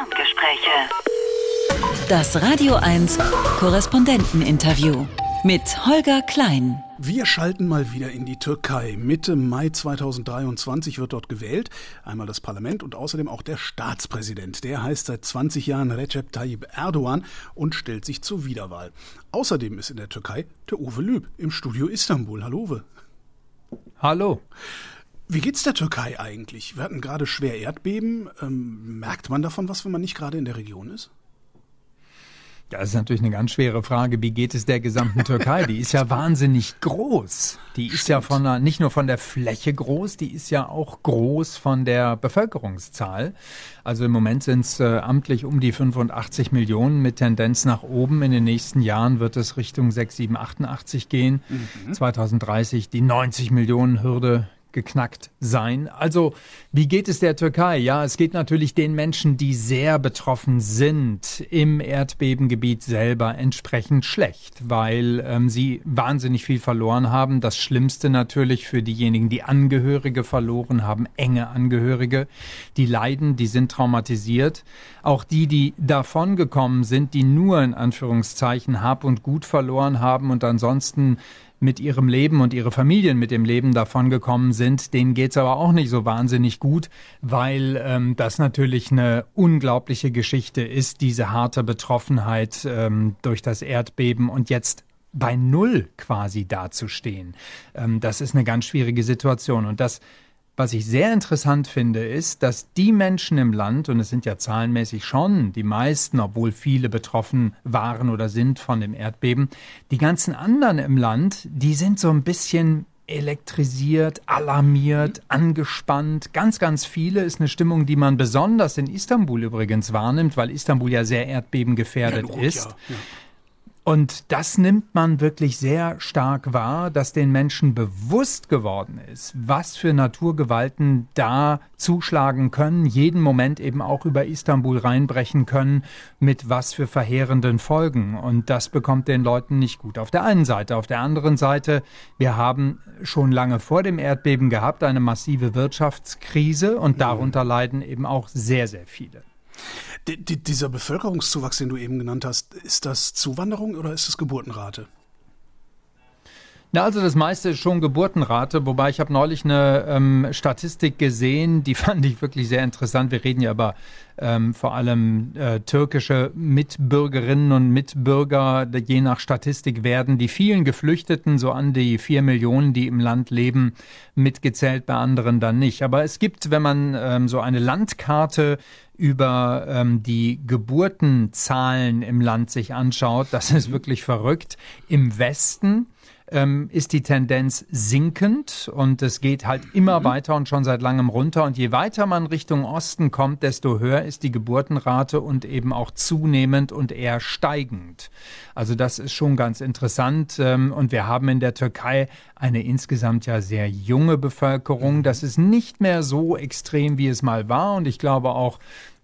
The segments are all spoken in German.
Ferngespräche. Das Radio 1 Korrespondenteninterview mit Holger Klein. Wir schalten mal wieder in die Türkei. Mitte Mai 2023 wird dort gewählt. Einmal das Parlament und außerdem auch der Staatspräsident. Der heißt seit 20 Jahren Recep Tayyip Erdogan und stellt sich zur Wiederwahl. Außerdem ist in der Türkei der Uwe Lüb im Studio Istanbul. Hallo Uwe. Hallo. Wie geht's der Türkei eigentlich? Wir hatten gerade schwer Erdbeben. Ähm, merkt man davon was, wenn man nicht gerade in der Region ist? Das ist natürlich eine ganz schwere Frage. Wie geht es der gesamten Türkei? Die ist ja wahnsinnig groß. Die ist Stimmt. ja von der, nicht nur von der Fläche groß, die ist ja auch groß von der Bevölkerungszahl. Also im Moment sind es äh, amtlich um die 85 Millionen mit Tendenz nach oben. In den nächsten Jahren wird es Richtung 6, 7, 88 gehen. Mhm. 2030 die 90 Millionen Hürde geknackt sein. Also, wie geht es der Türkei? Ja, es geht natürlich den Menschen, die sehr betroffen sind im Erdbebengebiet selber entsprechend schlecht, weil ähm, sie wahnsinnig viel verloren haben. Das Schlimmste natürlich für diejenigen, die Angehörige verloren haben, enge Angehörige, die leiden, die sind traumatisiert. Auch die, die davongekommen sind, die nur in Anführungszeichen Hab und Gut verloren haben und ansonsten mit ihrem Leben und ihre Familien mit dem Leben davongekommen sind, denen geht's aber auch nicht so wahnsinnig gut, weil ähm, das natürlich eine unglaubliche Geschichte ist, diese harte Betroffenheit ähm, durch das Erdbeben und jetzt bei Null quasi dazustehen. Ähm, das ist eine ganz schwierige Situation und das was ich sehr interessant finde, ist, dass die Menschen im Land, und es sind ja zahlenmäßig schon die meisten, obwohl viele betroffen waren oder sind von dem Erdbeben, die ganzen anderen im Land, die sind so ein bisschen elektrisiert, alarmiert, angespannt. Ganz, ganz viele ist eine Stimmung, die man besonders in Istanbul übrigens wahrnimmt, weil Istanbul ja sehr erdbebengefährdet ja, ist. Ja, ja. Und das nimmt man wirklich sehr stark wahr, dass den Menschen bewusst geworden ist, was für Naturgewalten da zuschlagen können, jeden Moment eben auch über Istanbul reinbrechen können, mit was für verheerenden Folgen. Und das bekommt den Leuten nicht gut. Auf der einen Seite. Auf der anderen Seite, wir haben schon lange vor dem Erdbeben gehabt eine massive Wirtschaftskrise und darunter leiden eben auch sehr, sehr viele. Die, die, dieser Bevölkerungszuwachs, den du eben genannt hast, ist das Zuwanderung oder ist es Geburtenrate? Na, also das meiste ist schon Geburtenrate, wobei ich habe neulich eine ähm, Statistik gesehen, die fand ich wirklich sehr interessant. Wir reden ja über ähm, vor allem äh, türkische Mitbürgerinnen und Mitbürger. Je nach Statistik werden die vielen Geflüchteten, so an die vier Millionen, die im Land leben, mitgezählt, bei anderen dann nicht. Aber es gibt, wenn man ähm, so eine Landkarte über ähm, die Geburtenzahlen im Land sich anschaut, das ist wirklich verrückt. Im Westen ähm, ist die Tendenz sinkend und es geht halt immer mhm. weiter und schon seit langem runter. Und je weiter man Richtung Osten kommt, desto höher ist die Geburtenrate und eben auch zunehmend und eher steigend. Also das ist schon ganz interessant. Ähm, und wir haben in der Türkei eine insgesamt ja sehr junge Bevölkerung. Mhm. Das ist nicht mehr so extrem, wie es mal war. Und ich glaube auch,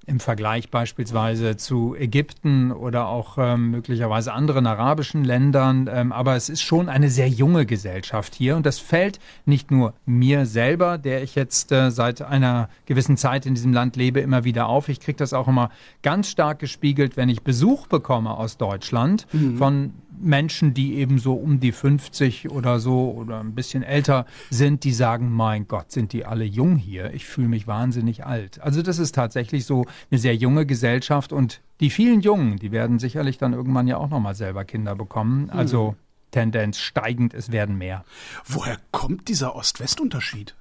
im Vergleich beispielsweise zu Ägypten oder auch ähm, möglicherweise anderen arabischen Ländern. Ähm, aber es ist schon eine sehr junge Gesellschaft hier und das fällt nicht nur mir selber, der ich jetzt äh, seit einer gewissen Zeit in diesem Land lebe, immer wieder auf. Ich kriege das auch immer ganz stark gespiegelt, wenn ich Besuch bekomme aus Deutschland mhm. von Menschen, die eben so um die 50 oder so oder ein bisschen älter sind, die sagen, mein Gott, sind die alle jung hier. Ich fühle mich wahnsinnig alt. Also das ist tatsächlich so eine sehr junge Gesellschaft und die vielen Jungen, die werden sicherlich dann irgendwann ja auch nochmal selber Kinder bekommen. Also mhm. Tendenz steigend, es werden mehr. Woher kommt dieser Ost-West-Unterschied?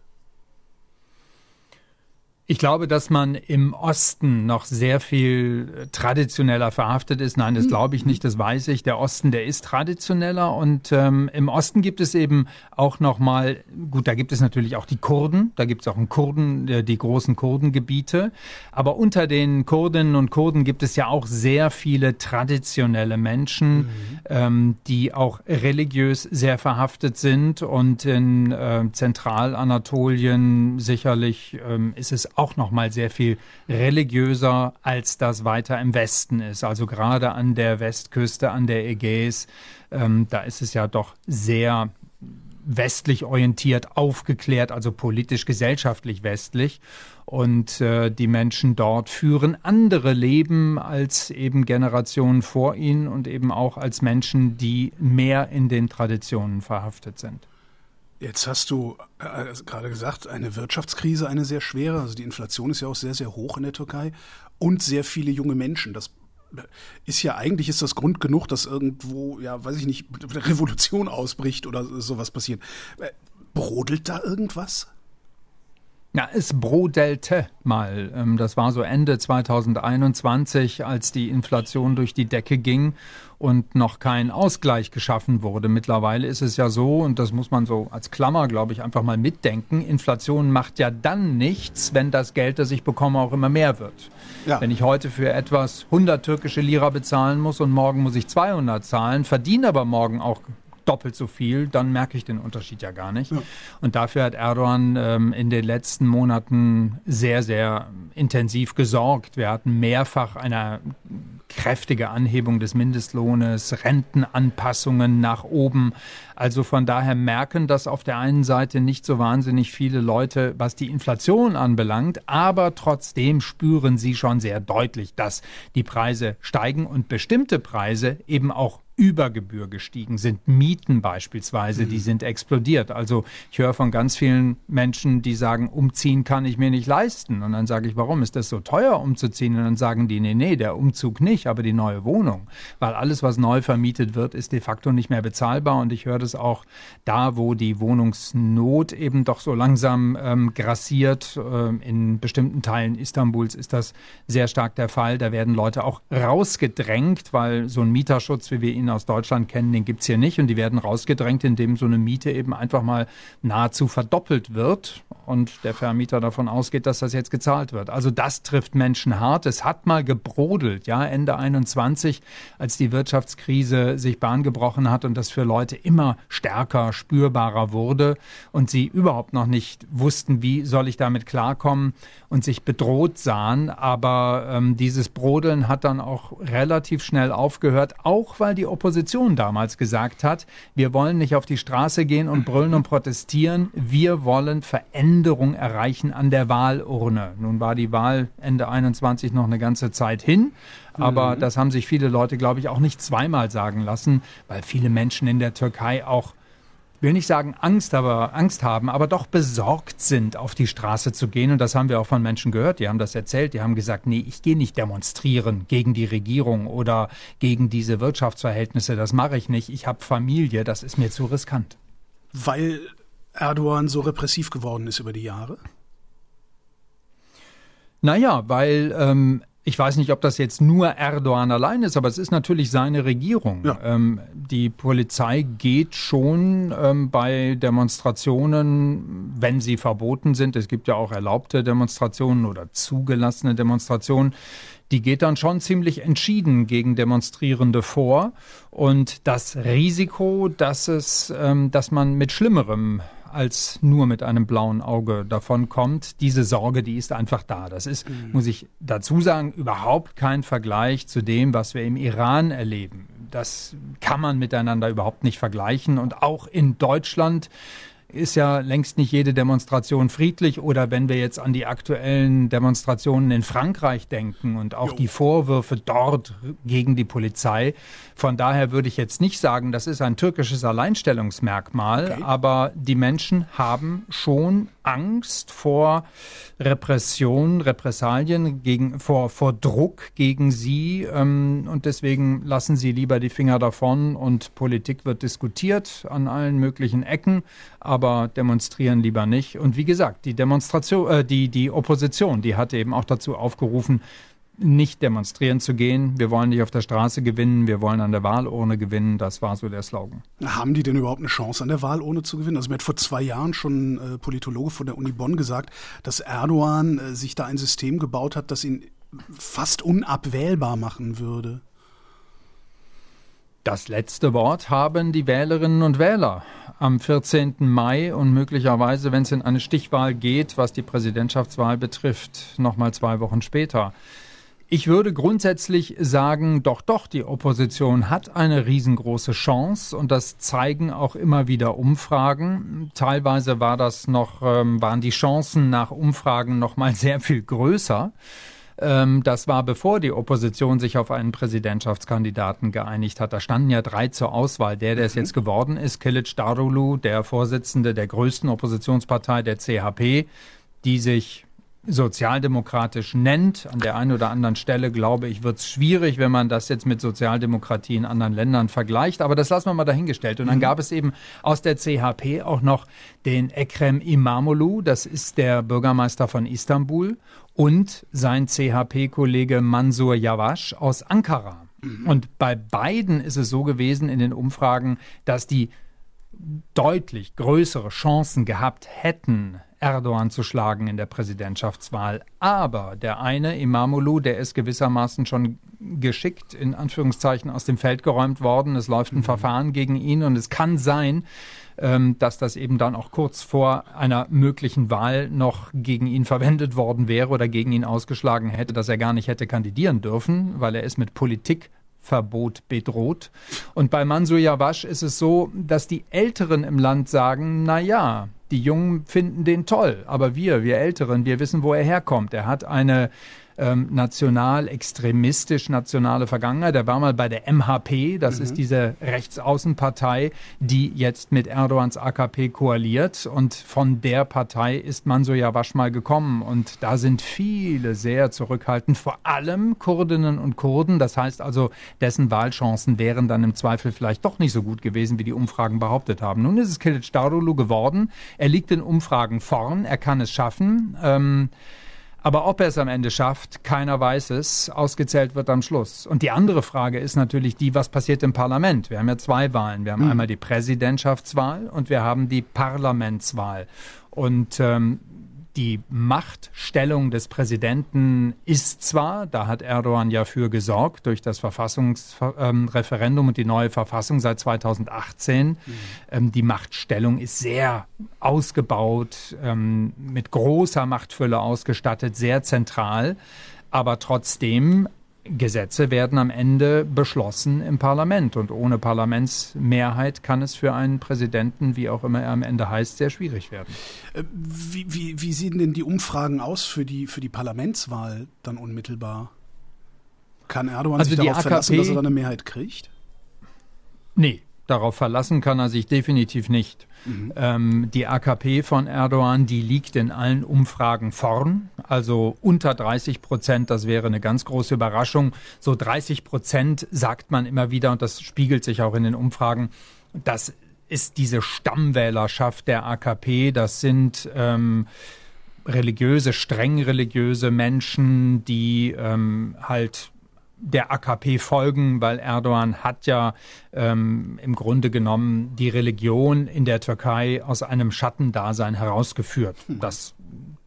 Ich glaube, dass man im Osten noch sehr viel äh, traditioneller verhaftet ist. Nein, das hm. glaube ich nicht, das weiß ich. Der Osten, der ist traditioneller und ähm, im Osten gibt es eben auch noch mal, gut, da gibt es natürlich auch die Kurden, da gibt es auch in Kurden, äh, die großen Kurdengebiete, aber unter den Kurdinnen und Kurden gibt es ja auch sehr viele traditionelle Menschen, mhm. ähm, die auch religiös sehr verhaftet sind und in äh, Zentralanatolien sicherlich ähm, ist es auch noch mal sehr viel religiöser, als das weiter im Westen ist. Also gerade an der Westküste, an der Ägäis, ähm, da ist es ja doch sehr westlich orientiert, aufgeklärt, also politisch, gesellschaftlich westlich. Und äh, die Menschen dort führen andere Leben als eben Generationen vor ihnen und eben auch als Menschen, die mehr in den Traditionen verhaftet sind. Jetzt hast du äh, gerade gesagt, eine Wirtschaftskrise, eine sehr schwere. Also die Inflation ist ja auch sehr, sehr hoch in der Türkei und sehr viele junge Menschen. Das ist ja eigentlich ist das Grund genug, dass irgendwo, ja, weiß ich nicht, Revolution ausbricht oder sowas passiert. Äh, brodelt da irgendwas? Ja, es brodelte mal. Ähm, das war so Ende 2021, als die Inflation durch die Decke ging und noch kein Ausgleich geschaffen wurde. Mittlerweile ist es ja so, und das muss man so als Klammer, glaube ich, einfach mal mitdenken, Inflation macht ja dann nichts, wenn das Geld, das ich bekomme, auch immer mehr wird. Ja. Wenn ich heute für etwas 100 türkische Lira bezahlen muss und morgen muss ich 200 zahlen, verdiene aber morgen auch doppelt so viel, dann merke ich den Unterschied ja gar nicht. Ja. Und dafür hat Erdogan ähm, in den letzten Monaten sehr, sehr intensiv gesorgt. Wir hatten mehrfach eine kräftige Anhebung des Mindestlohnes, Rentenanpassungen nach oben. Also von daher merken das auf der einen Seite nicht so wahnsinnig viele Leute, was die Inflation anbelangt, aber trotzdem spüren sie schon sehr deutlich, dass die Preise steigen und bestimmte Preise eben auch über Gebühr gestiegen sind. Mieten beispielsweise, mhm. die sind explodiert. Also ich höre von ganz vielen Menschen, die sagen, umziehen kann ich mir nicht leisten. Und dann sage ich, warum ist das so teuer umzuziehen? Und dann sagen die, nee, nee, der Umzug nicht, aber die neue Wohnung. Weil alles, was neu vermietet wird, ist de facto nicht mehr bezahlbar. Und ich höre das auch da, wo die Wohnungsnot eben doch so langsam ähm, grassiert. Ähm, in bestimmten Teilen Istanbuls ist das sehr stark der Fall. Da werden Leute auch rausgedrängt, weil so ein Mieterschutz, wie wir ihn ihn aus Deutschland kennen, den gibt es hier nicht und die werden rausgedrängt, indem so eine Miete eben einfach mal nahezu verdoppelt wird und der Vermieter davon ausgeht, dass das jetzt gezahlt wird. Also das trifft Menschen hart. Es hat mal gebrodelt, ja, Ende 21, als die Wirtschaftskrise sich Bahn gebrochen hat und das für Leute immer stärker spürbarer wurde und sie überhaupt noch nicht wussten, wie soll ich damit klarkommen und sich bedroht sahen. Aber ähm, dieses Brodeln hat dann auch relativ schnell aufgehört, auch weil die Opposition damals gesagt hat, wir wollen nicht auf die Straße gehen und brüllen und protestieren, wir wollen Veränderung erreichen an der Wahlurne. Nun war die Wahl Ende 21 noch eine ganze Zeit hin, aber mhm. das haben sich viele Leute, glaube ich, auch nicht zweimal sagen lassen, weil viele Menschen in der Türkei auch will nicht sagen Angst, aber Angst haben, aber doch besorgt sind, auf die Straße zu gehen. Und das haben wir auch von Menschen gehört. Die haben das erzählt. Die haben gesagt, nee, ich gehe nicht demonstrieren gegen die Regierung oder gegen diese Wirtschaftsverhältnisse. Das mache ich nicht. Ich habe Familie. Das ist mir zu riskant. Weil Erdogan so repressiv geworden ist über die Jahre? Naja, weil ähm, ich weiß nicht, ob das jetzt nur Erdogan allein ist, aber es ist natürlich seine Regierung. Ja. Ähm, die Polizei geht schon ähm, bei Demonstrationen, wenn sie verboten sind, es gibt ja auch erlaubte Demonstrationen oder zugelassene Demonstrationen, die geht dann schon ziemlich entschieden gegen Demonstrierende vor. Und das Risiko, dass es, ähm, dass man mit Schlimmerem als nur mit einem blauen Auge davonkommt. Diese Sorge, die ist einfach da. Das ist, mhm. muss ich dazu sagen, überhaupt kein Vergleich zu dem, was wir im Iran erleben. Das kann man miteinander überhaupt nicht vergleichen. Und auch in Deutschland ist ja längst nicht jede Demonstration friedlich oder wenn wir jetzt an die aktuellen Demonstrationen in Frankreich denken und auch jo. die Vorwürfe dort gegen die Polizei. Von daher würde ich jetzt nicht sagen, das ist ein türkisches Alleinstellungsmerkmal, okay. aber die Menschen haben schon Angst vor Repression, Repressalien, gegen, vor, vor Druck gegen sie ähm, und deswegen lassen sie lieber die Finger davon und Politik wird diskutiert an allen möglichen Ecken, aber demonstrieren lieber nicht. Und wie gesagt, die Demonstration, äh, die, die Opposition, die hat eben auch dazu aufgerufen, nicht demonstrieren zu gehen. Wir wollen nicht auf der Straße gewinnen, wir wollen an der Wahlurne gewinnen. Das war so der Slogan. Haben die denn überhaupt eine Chance, an der Wahlurne zu gewinnen? Also mir hat vor zwei Jahren schon ein äh, Politologe von der Uni Bonn gesagt, dass Erdogan äh, sich da ein System gebaut hat, das ihn fast unabwählbar machen würde. Das letzte Wort haben die Wählerinnen und Wähler am 14. Mai und möglicherweise, wenn es in eine Stichwahl geht, was die Präsidentschaftswahl betrifft, nochmal zwei Wochen später. Ich würde grundsätzlich sagen, doch, doch, die Opposition hat eine riesengroße Chance und das zeigen auch immer wieder Umfragen. Teilweise war das noch, ähm, waren die Chancen nach Umfragen noch mal sehr viel größer. Ähm, das war bevor die Opposition sich auf einen Präsidentschaftskandidaten geeinigt hat. Da standen ja drei zur Auswahl. Der, der es mhm. jetzt geworden ist, Kilic Darulu, der Vorsitzende der größten Oppositionspartei der CHP, die sich sozialdemokratisch nennt. An der einen oder anderen Stelle, glaube ich, wird es schwierig, wenn man das jetzt mit Sozialdemokratie in anderen Ländern vergleicht. Aber das lassen wir mal dahingestellt. Und dann mhm. gab es eben aus der CHP auch noch den Ekrem Imamoglu, das ist der Bürgermeister von Istanbul, und sein CHP-Kollege Mansur Yavaş aus Ankara. Mhm. Und bei beiden ist es so gewesen in den Umfragen, dass die deutlich größere Chancen gehabt hätten, Erdogan zu schlagen in der Präsidentschaftswahl. Aber der eine, Imamoglu, der ist gewissermaßen schon geschickt, in Anführungszeichen, aus dem Feld geräumt worden. Es läuft ein mhm. Verfahren gegen ihn und es kann sein, ähm, dass das eben dann auch kurz vor einer möglichen Wahl noch gegen ihn verwendet worden wäre oder gegen ihn ausgeschlagen hätte, dass er gar nicht hätte kandidieren dürfen, weil er ist mit Politik Verbot bedroht. Und bei Mansur Yavaş ist es so, dass die Älteren im Land sagen, na ja, die Jungen finden den toll, aber wir, wir Älteren, wir wissen, wo er herkommt. Er hat eine ähm, national extremistisch nationale Vergangenheit. Er war mal bei der MHP, das mhm. ist diese Rechtsaußenpartei, die jetzt mit Erdogans AKP koaliert und von der Partei ist Mansur Yavaş mal gekommen und da sind viele sehr zurückhaltend, vor allem Kurdinnen und Kurden. Das heißt also, dessen Wahlchancen wären dann im Zweifel vielleicht doch nicht so gut gewesen, wie die Umfragen behauptet haben. Nun ist es Kilic Darulu geworden. Er liegt in Umfragen vorn, er kann es schaffen. Ähm, aber ob er es am Ende schafft, keiner weiß es. Ausgezählt wird am Schluss. Und die andere Frage ist natürlich die, was passiert im Parlament? Wir haben ja zwei Wahlen. Wir haben mhm. einmal die Präsidentschaftswahl und wir haben die Parlamentswahl. Und ähm, die Machtstellung des Präsidenten ist zwar, da hat Erdogan ja für gesorgt, durch das Verfassungsreferendum und die neue Verfassung seit 2018, mhm. ähm, die Machtstellung ist sehr ausgebaut, ähm, mit großer Machtfülle ausgestattet, sehr zentral. Aber trotzdem Gesetze werden am Ende beschlossen im Parlament und ohne Parlamentsmehrheit kann es für einen Präsidenten, wie auch immer er am Ende heißt, sehr schwierig werden. Äh, wie, wie, wie sehen denn die Umfragen aus für die, für die Parlamentswahl dann unmittelbar? Kann Erdogan also sich darauf AKP, verlassen, dass er dann eine Mehrheit kriegt? Nee, Darauf verlassen kann er sich definitiv nicht. Mhm. Ähm, die AKP von Erdogan, die liegt in allen Umfragen vorn, also unter 30 Prozent. Das wäre eine ganz große Überraschung. So 30 Prozent sagt man immer wieder und das spiegelt sich auch in den Umfragen. Das ist diese Stammwählerschaft der AKP. Das sind ähm, religiöse, streng religiöse Menschen, die ähm, halt der AKP folgen, weil Erdogan hat ja ähm, im Grunde genommen die Religion in der Türkei aus einem Schattendasein herausgeführt. Hm. Das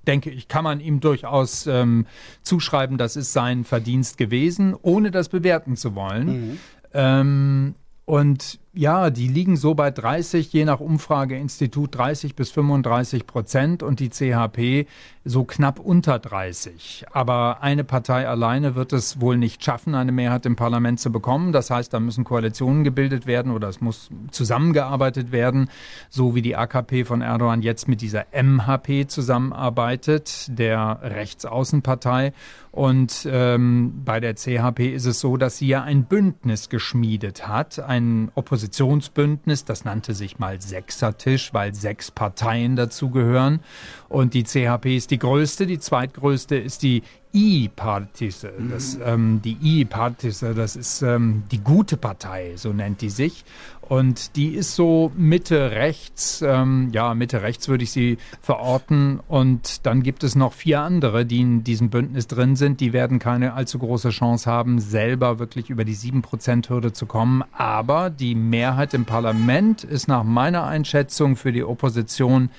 denke ich, kann man ihm durchaus ähm, zuschreiben, das ist sein Verdienst gewesen, ohne das bewerten zu wollen. Mhm. Ähm, und ja, die liegen so bei 30, je nach Umfrageinstitut 30 bis 35 Prozent und die CHP so knapp unter 30. Aber eine Partei alleine wird es wohl nicht schaffen, eine Mehrheit im Parlament zu bekommen. Das heißt, da müssen Koalitionen gebildet werden oder es muss zusammengearbeitet werden, so wie die AKP von Erdogan jetzt mit dieser MHP zusammenarbeitet, der Rechtsaußenpartei. Und ähm, bei der CHP ist es so, dass sie ja ein Bündnis geschmiedet hat, ein Opposition Oppositionsbündnis. Das nannte sich mal Sechsertisch, weil sechs Parteien dazugehören. Und die CHP ist die größte. Die zweitgrößte ist die I-Partisse. Das, ähm, die I-Partisse, das ist ähm, die gute Partei, so nennt die sich. Und die ist so Mitte rechts, ähm, ja, Mitte rechts würde ich sie verorten. Und dann gibt es noch vier andere, die in diesem Bündnis drin sind. Die werden keine allzu große Chance haben, selber wirklich über die 7%-Hürde zu kommen. Aber die Mehrheit im Parlament ist nach meiner Einschätzung für die Opposition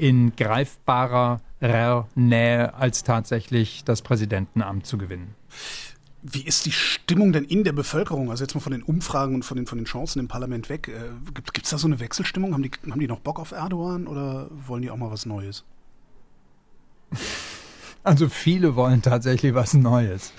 in greifbarer Nähe als tatsächlich das Präsidentenamt zu gewinnen. Wie ist die Stimmung denn in der Bevölkerung? Also jetzt mal von den Umfragen und von den, von den Chancen im Parlament weg. Äh, Gibt es da so eine Wechselstimmung? Haben die, haben die noch Bock auf Erdogan oder wollen die auch mal was Neues? Also viele wollen tatsächlich was Neues.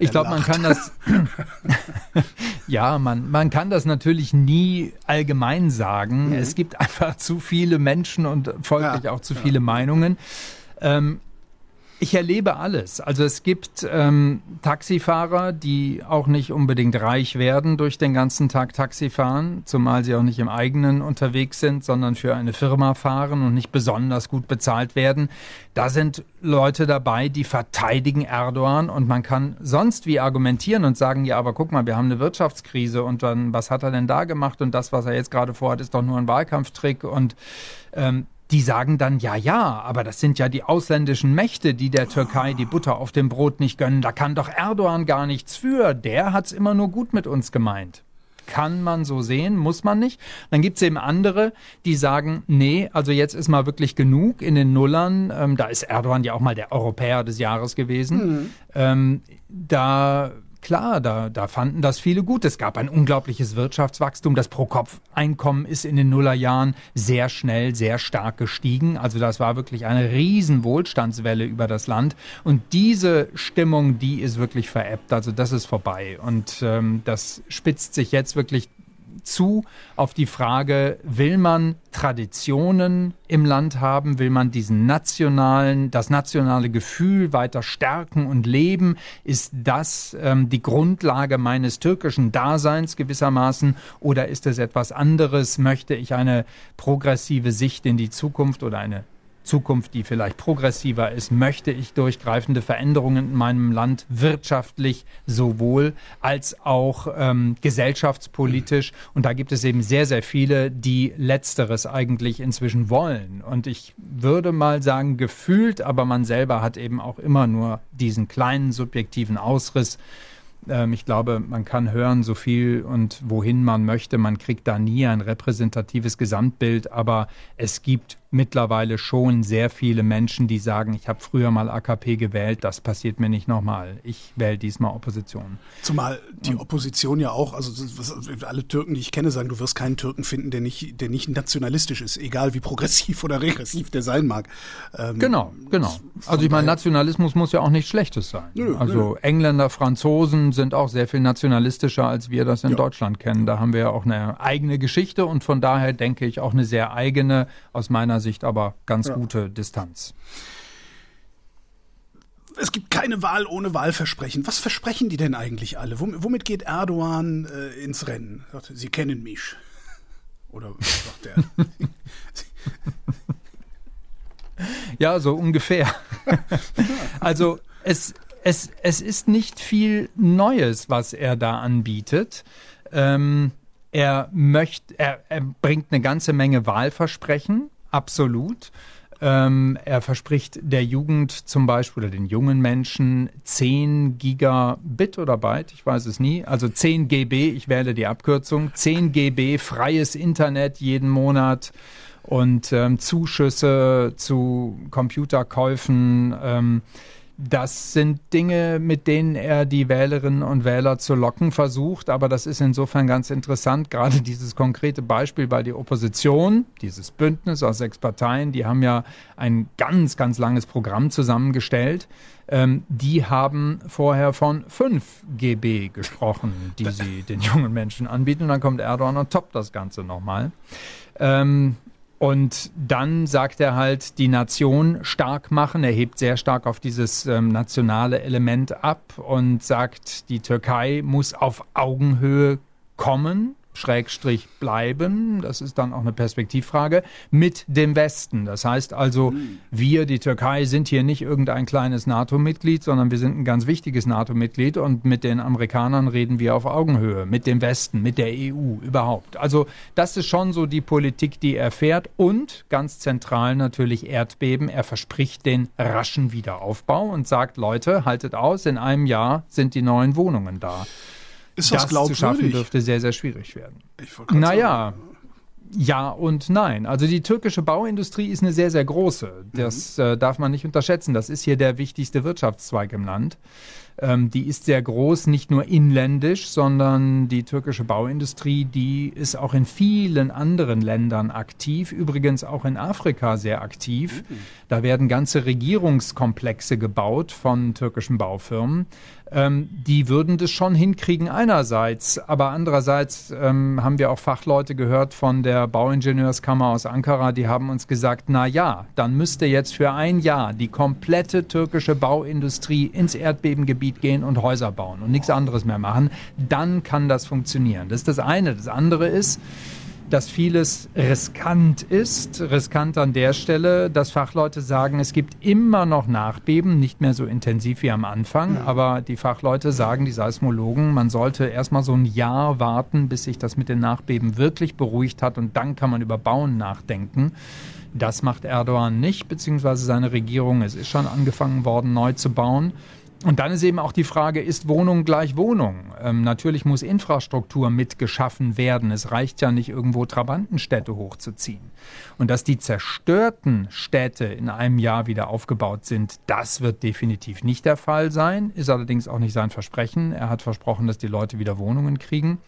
Ich glaube, man kann das, ja, man, man kann das natürlich nie allgemein sagen. Mhm. Es gibt einfach zu viele Menschen und folglich ja, auch zu ja. viele Meinungen. Ähm, ich erlebe alles. Also es gibt ähm, Taxifahrer, die auch nicht unbedingt reich werden durch den ganzen Tag Taxi fahren, zumal sie auch nicht im eigenen unterwegs sind, sondern für eine Firma fahren und nicht besonders gut bezahlt werden. Da sind Leute dabei, die verteidigen Erdogan und man kann sonst wie argumentieren und sagen, ja, aber guck mal, wir haben eine Wirtschaftskrise und dann, was hat er denn da gemacht und das, was er jetzt gerade vorhat, ist doch nur ein Wahlkampftrick und ähm, die sagen dann, ja, ja, aber das sind ja die ausländischen Mächte, die der Türkei die Butter auf dem Brot nicht gönnen. Da kann doch Erdogan gar nichts für. Der hat's immer nur gut mit uns gemeint. Kann man so sehen, muss man nicht. Dann gibt's eben andere, die sagen, nee, also jetzt ist mal wirklich genug in den Nullern. Ähm, da ist Erdogan ja auch mal der Europäer des Jahres gewesen. Mhm. Ähm, da Klar, da, da fanden das viele gut. Es gab ein unglaubliches Wirtschaftswachstum. Das Pro-Kopf-Einkommen ist in den Nullerjahren sehr schnell, sehr stark gestiegen. Also das war wirklich eine riesen Wohlstandswelle über das Land. Und diese Stimmung, die ist wirklich veräppt. Also das ist vorbei. Und ähm, das spitzt sich jetzt wirklich zu auf die Frage, will man Traditionen im Land haben, will man diesen nationalen, das nationale Gefühl weiter stärken und leben? Ist das ähm, die Grundlage meines türkischen Daseins gewissermaßen oder ist es etwas anderes? Möchte ich eine progressive Sicht in die Zukunft oder eine Zukunft, die vielleicht progressiver ist, möchte ich durchgreifende Veränderungen in meinem Land wirtschaftlich sowohl als auch ähm, gesellschaftspolitisch. Und da gibt es eben sehr, sehr viele, die letzteres eigentlich inzwischen wollen. Und ich würde mal sagen, gefühlt, aber man selber hat eben auch immer nur diesen kleinen subjektiven Ausriss ähm, ich glaube, man kann hören, so viel und wohin man möchte. Man kriegt da nie ein repräsentatives Gesamtbild, aber es gibt mittlerweile schon sehr viele Menschen, die sagen, ich habe früher mal AKP gewählt, das passiert mir nicht nochmal. Ich wähle diesmal Opposition. Zumal die Opposition ja auch, also alle Türken, die ich kenne, sagen, du wirst keinen Türken finden, der nicht, der nicht nationalistisch ist, egal wie progressiv oder regressiv der sein mag. Ähm, genau, genau. Also ich meine, Nationalismus muss ja auch nichts Schlechtes sein. Nö, also nö. Engländer, Franzosen sind auch sehr viel nationalistischer, als wir das in ja. Deutschland kennen. Da haben wir ja auch eine eigene Geschichte und von daher denke ich auch eine sehr eigene, aus meiner Sicht aber ganz ja. gute Distanz. Es gibt keine Wahl ohne Wahlversprechen. Was versprechen die denn eigentlich alle? Womit geht Erdogan äh, ins Rennen? Sie kennen mich. Oder was sagt er? ja, so ungefähr. also es, es, es ist nicht viel Neues, was er da anbietet. Ähm, er möchte, er, er bringt eine ganze Menge Wahlversprechen absolut. Ähm, er verspricht der Jugend zum Beispiel oder den jungen Menschen 10 Gigabit oder Byte, ich weiß es nie, also 10 GB, ich wähle die Abkürzung, 10 GB freies Internet jeden Monat und ähm, Zuschüsse zu Computerkäufen. Ähm, das sind Dinge, mit denen er die Wählerinnen und Wähler zu locken versucht. Aber das ist insofern ganz interessant, gerade dieses konkrete Beispiel, weil die Opposition, dieses Bündnis aus sechs Parteien, die haben ja ein ganz, ganz langes Programm zusammengestellt. Ähm, die haben vorher von 5 GB gesprochen, die sie den jungen Menschen anbieten. Und dann kommt Erdogan und toppt das Ganze nochmal. Ähm, und dann sagt er halt, die Nation stark machen. Er hebt sehr stark auf dieses ähm, nationale Element ab und sagt, die Türkei muss auf Augenhöhe kommen Schrägstrich bleiben, das ist dann auch eine Perspektivfrage, mit dem Westen. Das heißt also, mhm. wir, die Türkei, sind hier nicht irgendein kleines NATO-Mitglied, sondern wir sind ein ganz wichtiges NATO-Mitglied und mit den Amerikanern reden wir auf Augenhöhe, mit dem Westen, mit der EU überhaupt. Also das ist schon so die Politik, die er fährt und ganz zentral natürlich Erdbeben. Er verspricht den raschen Wiederaufbau und sagt, Leute, haltet aus, in einem Jahr sind die neuen Wohnungen da. Ist das, das zu schaffen dürfte sehr, sehr schwierig werden. naja, ja und nein. Also die türkische Bauindustrie ist eine sehr, sehr große. Das mhm. äh, darf man nicht unterschätzen. Das ist hier der wichtigste Wirtschaftszweig im Land. Ähm, die ist sehr groß, nicht nur inländisch, sondern die türkische Bauindustrie, die ist auch in vielen anderen Ländern aktiv, übrigens auch in Afrika sehr aktiv. Mhm. Da werden ganze Regierungskomplexe gebaut von türkischen Baufirmen ähm, die würden das schon hinkriegen einerseits, aber andererseits ähm, haben wir auch Fachleute gehört von der Bauingenieurskammer aus Ankara, die haben uns gesagt, na ja, dann müsste jetzt für ein Jahr die komplette türkische Bauindustrie ins Erdbebengebiet gehen und Häuser bauen und nichts anderes mehr machen, dann kann das funktionieren. Das ist das eine. Das andere ist, dass vieles riskant ist. Riskant an der Stelle, dass Fachleute sagen, es gibt immer noch Nachbeben, nicht mehr so intensiv wie am Anfang, ja. aber die Fachleute sagen, die Seismologen, man sollte erstmal so ein Jahr warten, bis sich das mit den Nachbeben wirklich beruhigt hat und dann kann man über Bauen nachdenken. Das macht Erdogan nicht, beziehungsweise seine Regierung. Es ist schon angefangen worden, neu zu bauen. Und dann ist eben auch die Frage, ist Wohnung gleich Wohnung? Ähm, natürlich muss Infrastruktur mitgeschaffen werden. Es reicht ja nicht, irgendwo Trabantenstädte hochzuziehen. Und dass die zerstörten Städte in einem Jahr wieder aufgebaut sind, das wird definitiv nicht der Fall sein, ist allerdings auch nicht sein Versprechen. Er hat versprochen, dass die Leute wieder Wohnungen kriegen.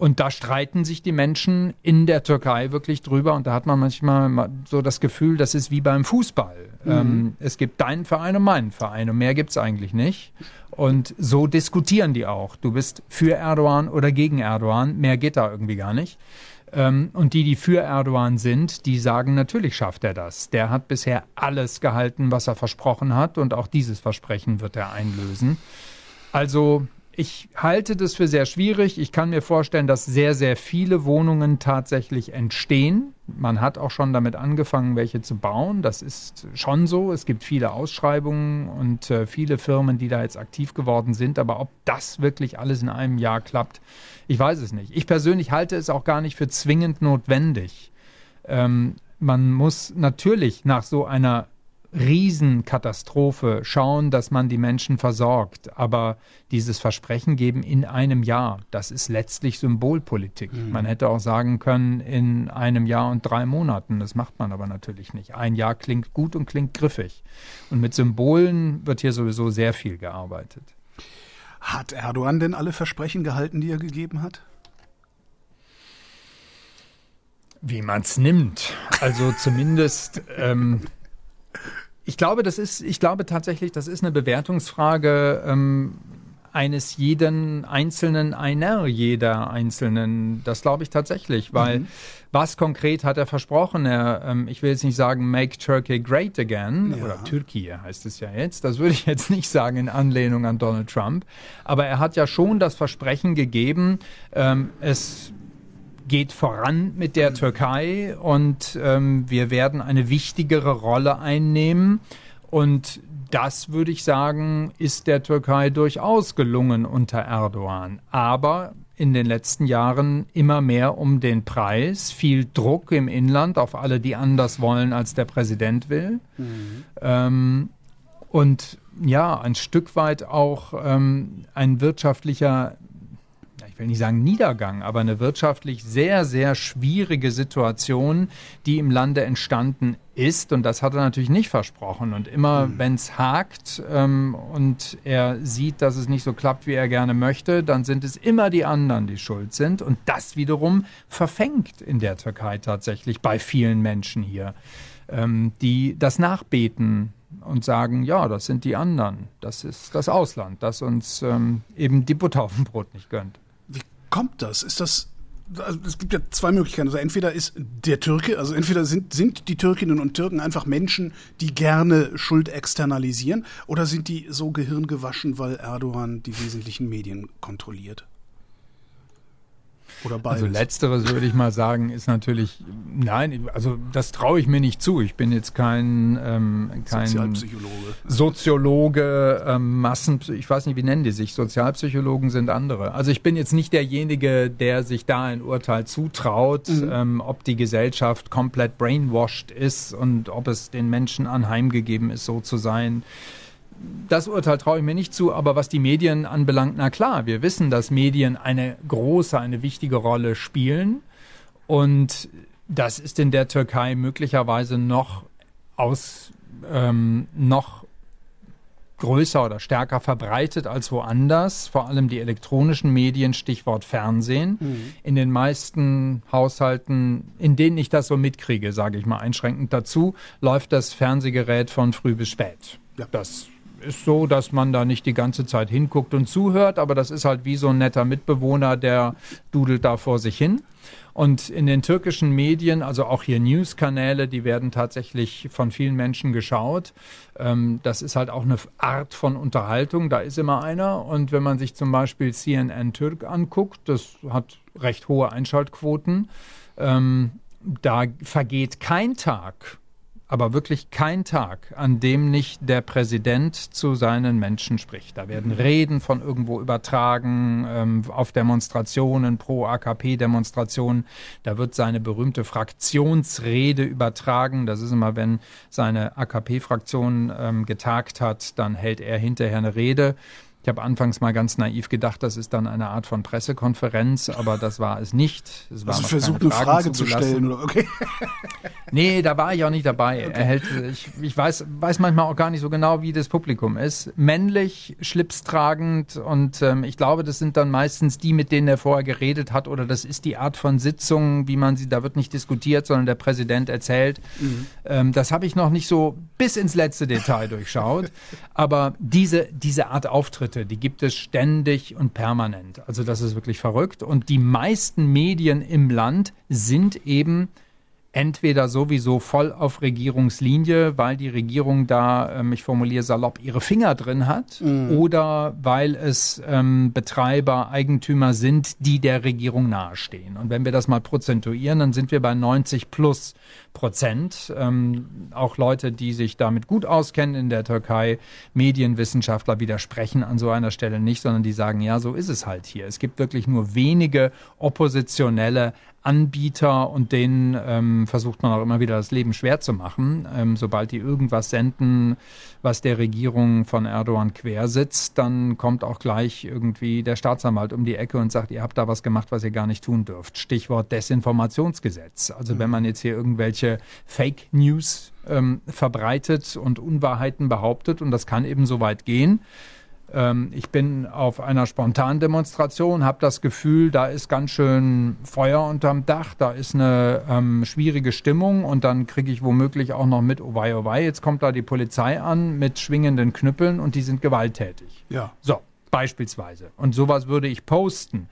Und da streiten sich die Menschen in der Türkei wirklich drüber. Und da hat man manchmal so das Gefühl, das ist wie beim Fußball. Mhm. Ähm, es gibt deinen Verein und meinen Verein und mehr gibt es eigentlich nicht. Und so diskutieren die auch. Du bist für Erdogan oder gegen Erdogan. Mehr geht da irgendwie gar nicht. Ähm, und die, die für Erdogan sind, die sagen, natürlich schafft er das. Der hat bisher alles gehalten, was er versprochen hat. Und auch dieses Versprechen wird er einlösen. Also ich halte das für sehr schwierig. Ich kann mir vorstellen, dass sehr, sehr viele Wohnungen tatsächlich entstehen. Man hat auch schon damit angefangen, welche zu bauen. Das ist schon so. Es gibt viele Ausschreibungen und äh, viele Firmen, die da jetzt aktiv geworden sind. Aber ob das wirklich alles in einem Jahr klappt, ich weiß es nicht. Ich persönlich halte es auch gar nicht für zwingend notwendig. Ähm, man muss natürlich nach so einer Riesenkatastrophe schauen, dass man die Menschen versorgt. Aber dieses Versprechen geben in einem Jahr, das ist letztlich Symbolpolitik. Mhm. Man hätte auch sagen können, in einem Jahr und drei Monaten. Das macht man aber natürlich nicht. Ein Jahr klingt gut und klingt griffig. Und mit Symbolen wird hier sowieso sehr viel gearbeitet. Hat Erdogan denn alle Versprechen gehalten, die er gegeben hat? Wie man es nimmt. Also zumindest. Ähm, ich glaube, das ist, ich glaube tatsächlich, das ist eine Bewertungsfrage ähm, eines jeden einzelnen einer jeder einzelnen. Das glaube ich tatsächlich, weil mhm. was konkret hat er versprochen? Er, ähm, ich will jetzt nicht sagen, make Turkey great again ja. oder Türkei heißt es ja jetzt. Das würde ich jetzt nicht sagen in Anlehnung an Donald Trump. Aber er hat ja schon das Versprechen gegeben, ähm, es geht voran mit der Türkei und ähm, wir werden eine wichtigere Rolle einnehmen. Und das würde ich sagen, ist der Türkei durchaus gelungen unter Erdogan. Aber in den letzten Jahren immer mehr um den Preis, viel Druck im Inland auf alle, die anders wollen, als der Präsident will. Mhm. Ähm, und ja, ein Stück weit auch ähm, ein wirtschaftlicher will nicht sagen Niedergang, aber eine wirtschaftlich sehr, sehr schwierige Situation, die im Lande entstanden ist. Und das hat er natürlich nicht versprochen. Und immer, mhm. wenn es hakt ähm, und er sieht, dass es nicht so klappt, wie er gerne möchte, dann sind es immer die anderen, die schuld sind. Und das wiederum verfängt in der Türkei tatsächlich bei vielen Menschen hier, ähm, die das nachbeten und sagen, ja, das sind die anderen, das ist das Ausland, das uns ähm, eben die Butter auf dem Brot nicht gönnt kommt das? Ist das also es gibt ja zwei Möglichkeiten. Also entweder ist der Türke, also entweder sind, sind die Türkinnen und Türken einfach Menschen, die gerne Schuld externalisieren, oder sind die so gehirngewaschen, weil Erdogan die wesentlichen Medien kontrolliert? Oder beides? Also letzteres würde ich mal sagen, ist natürlich, nein, also das traue ich mir nicht zu. Ich bin jetzt kein, ähm, kein Sozialpsychologe, Soziologe ähm, Massen, ich weiß nicht, wie nennen die sich, Sozialpsychologen sind andere. Also ich bin jetzt nicht derjenige, der sich da ein Urteil zutraut, mhm. ähm, ob die Gesellschaft komplett brainwashed ist und ob es den Menschen anheimgegeben ist, so zu sein das Urteil traue ich mir nicht zu, aber was die Medien anbelangt, na klar, wir wissen, dass Medien eine große, eine wichtige Rolle spielen. Und das ist in der Türkei möglicherweise noch aus, ähm, noch größer oder stärker verbreitet als woanders. Vor allem die elektronischen Medien, Stichwort Fernsehen. Mhm. In den meisten Haushalten, in denen ich das so mitkriege, sage ich mal einschränkend dazu, läuft das Fernsehgerät von früh bis spät. Ja. Das ist so, dass man da nicht die ganze Zeit hinguckt und zuhört, aber das ist halt wie so ein netter Mitbewohner, der dudelt da vor sich hin. Und in den türkischen Medien, also auch hier News-Kanäle, die werden tatsächlich von vielen Menschen geschaut. Ähm, das ist halt auch eine Art von Unterhaltung, da ist immer einer. Und wenn man sich zum Beispiel CNN Türk anguckt, das hat recht hohe Einschaltquoten. Ähm, da vergeht kein Tag, aber wirklich kein Tag, an dem nicht der Präsident zu seinen Menschen spricht. Da werden Reden von irgendwo übertragen, ähm, auf Demonstrationen, pro AKP-Demonstrationen. Da wird seine berühmte Fraktionsrede übertragen. Das ist immer, wenn seine AKP-Fraktion ähm, getagt hat, dann hält er hinterher eine Rede. Ich habe anfangs mal ganz naiv gedacht, das ist dann eine Art von Pressekonferenz, aber das war es nicht. Es war also versucht, eine Frage zu stellen. Oder? Okay. nee, da war ich auch nicht dabei. Okay. Hält, ich, ich weiß, weiß manchmal auch gar nicht so genau, wie das Publikum ist. Männlich, schlipstragend und ähm, ich glaube, das sind dann meistens die, mit denen er vorher geredet hat oder das ist die Art von Sitzung, wie man sie, da wird nicht diskutiert, sondern der Präsident erzählt. Mhm. Ähm, das habe ich noch nicht so bis ins letzte Detail durchschaut. Aber diese, diese Art Auftritt Auftritte, die gibt es ständig und permanent. Also das ist wirklich verrückt. Und die meisten Medien im Land sind eben entweder sowieso voll auf Regierungslinie, weil die Regierung da, ähm, ich formuliere salopp, ihre Finger drin hat, mhm. oder weil es ähm, Betreiber, Eigentümer sind, die der Regierung nahestehen. Und wenn wir das mal prozentuieren, dann sind wir bei 90 plus Prozent. Ähm, auch Leute, die sich damit gut auskennen in der Türkei, Medienwissenschaftler widersprechen an so einer Stelle nicht, sondern die sagen, ja, so ist es halt hier. Es gibt wirklich nur wenige oppositionelle Anbieter und denen ähm, versucht man auch immer wieder das Leben schwer zu machen. Ähm, sobald die irgendwas senden, was der Regierung von Erdogan quersitzt, dann kommt auch gleich irgendwie der Staatsanwalt um die Ecke und sagt, ihr habt da was gemacht, was ihr gar nicht tun dürft. Stichwort Desinformationsgesetz. Also wenn man jetzt hier irgendwelche Fake News ähm, verbreitet und Unwahrheiten behauptet, und das kann eben so weit gehen, ähm, ich bin auf einer spontanen Demonstration, habe das Gefühl, da ist ganz schön Feuer unterm Dach, da ist eine ähm, schwierige Stimmung und dann kriege ich womöglich auch noch mit, oh wei, oh wei, jetzt kommt da die Polizei an mit schwingenden Knüppeln und die sind gewalttätig. Ja. So, beispielsweise. Und sowas würde ich posten.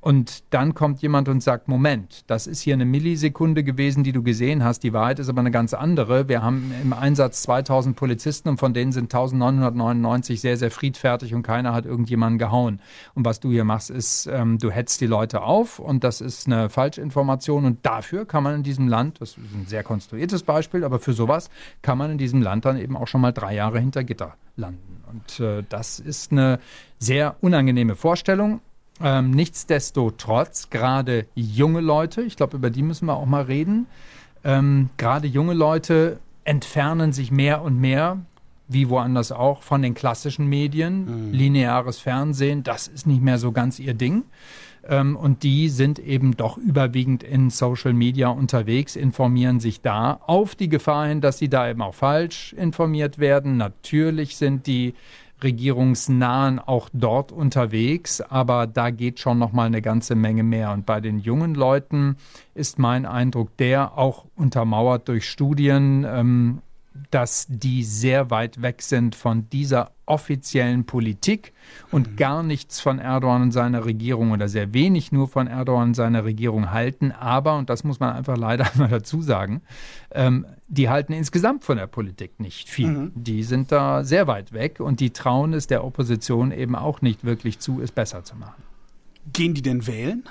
Und dann kommt jemand und sagt, Moment, das ist hier eine Millisekunde gewesen, die du gesehen hast. Die Wahrheit ist aber eine ganz andere. Wir haben im Einsatz 2000 Polizisten und von denen sind 1999 sehr, sehr friedfertig und keiner hat irgendjemanden gehauen. Und was du hier machst, ist, ähm, du hetzt die Leute auf und das ist eine Falschinformation und dafür kann man in diesem Land, das ist ein sehr konstruiertes Beispiel, aber für sowas kann man in diesem Land dann eben auch schon mal drei Jahre hinter Gitter landen. Und äh, das ist eine sehr unangenehme Vorstellung. Ähm, nichtsdestotrotz, gerade junge Leute, ich glaube, über die müssen wir auch mal reden, ähm, gerade junge Leute entfernen sich mehr und mehr, wie woanders auch, von den klassischen Medien. Mhm. Lineares Fernsehen, das ist nicht mehr so ganz ihr Ding. Ähm, und die sind eben doch überwiegend in Social Media unterwegs, informieren sich da auf die Gefahr hin, dass sie da eben auch falsch informiert werden. Natürlich sind die regierungsnahen auch dort unterwegs, aber da geht schon noch mal eine ganze Menge mehr. Und bei den jungen Leuten ist mein Eindruck der auch untermauert durch Studien ähm, dass die sehr weit weg sind von dieser offiziellen Politik und mhm. gar nichts von Erdogan und seiner Regierung oder sehr wenig nur von Erdogan und seiner Regierung halten. Aber, und das muss man einfach leider mal dazu sagen, ähm, die halten insgesamt von der Politik nicht viel. Mhm. Die sind da sehr weit weg und die trauen es der Opposition eben auch nicht wirklich zu, es besser zu machen. Gehen die denn wählen?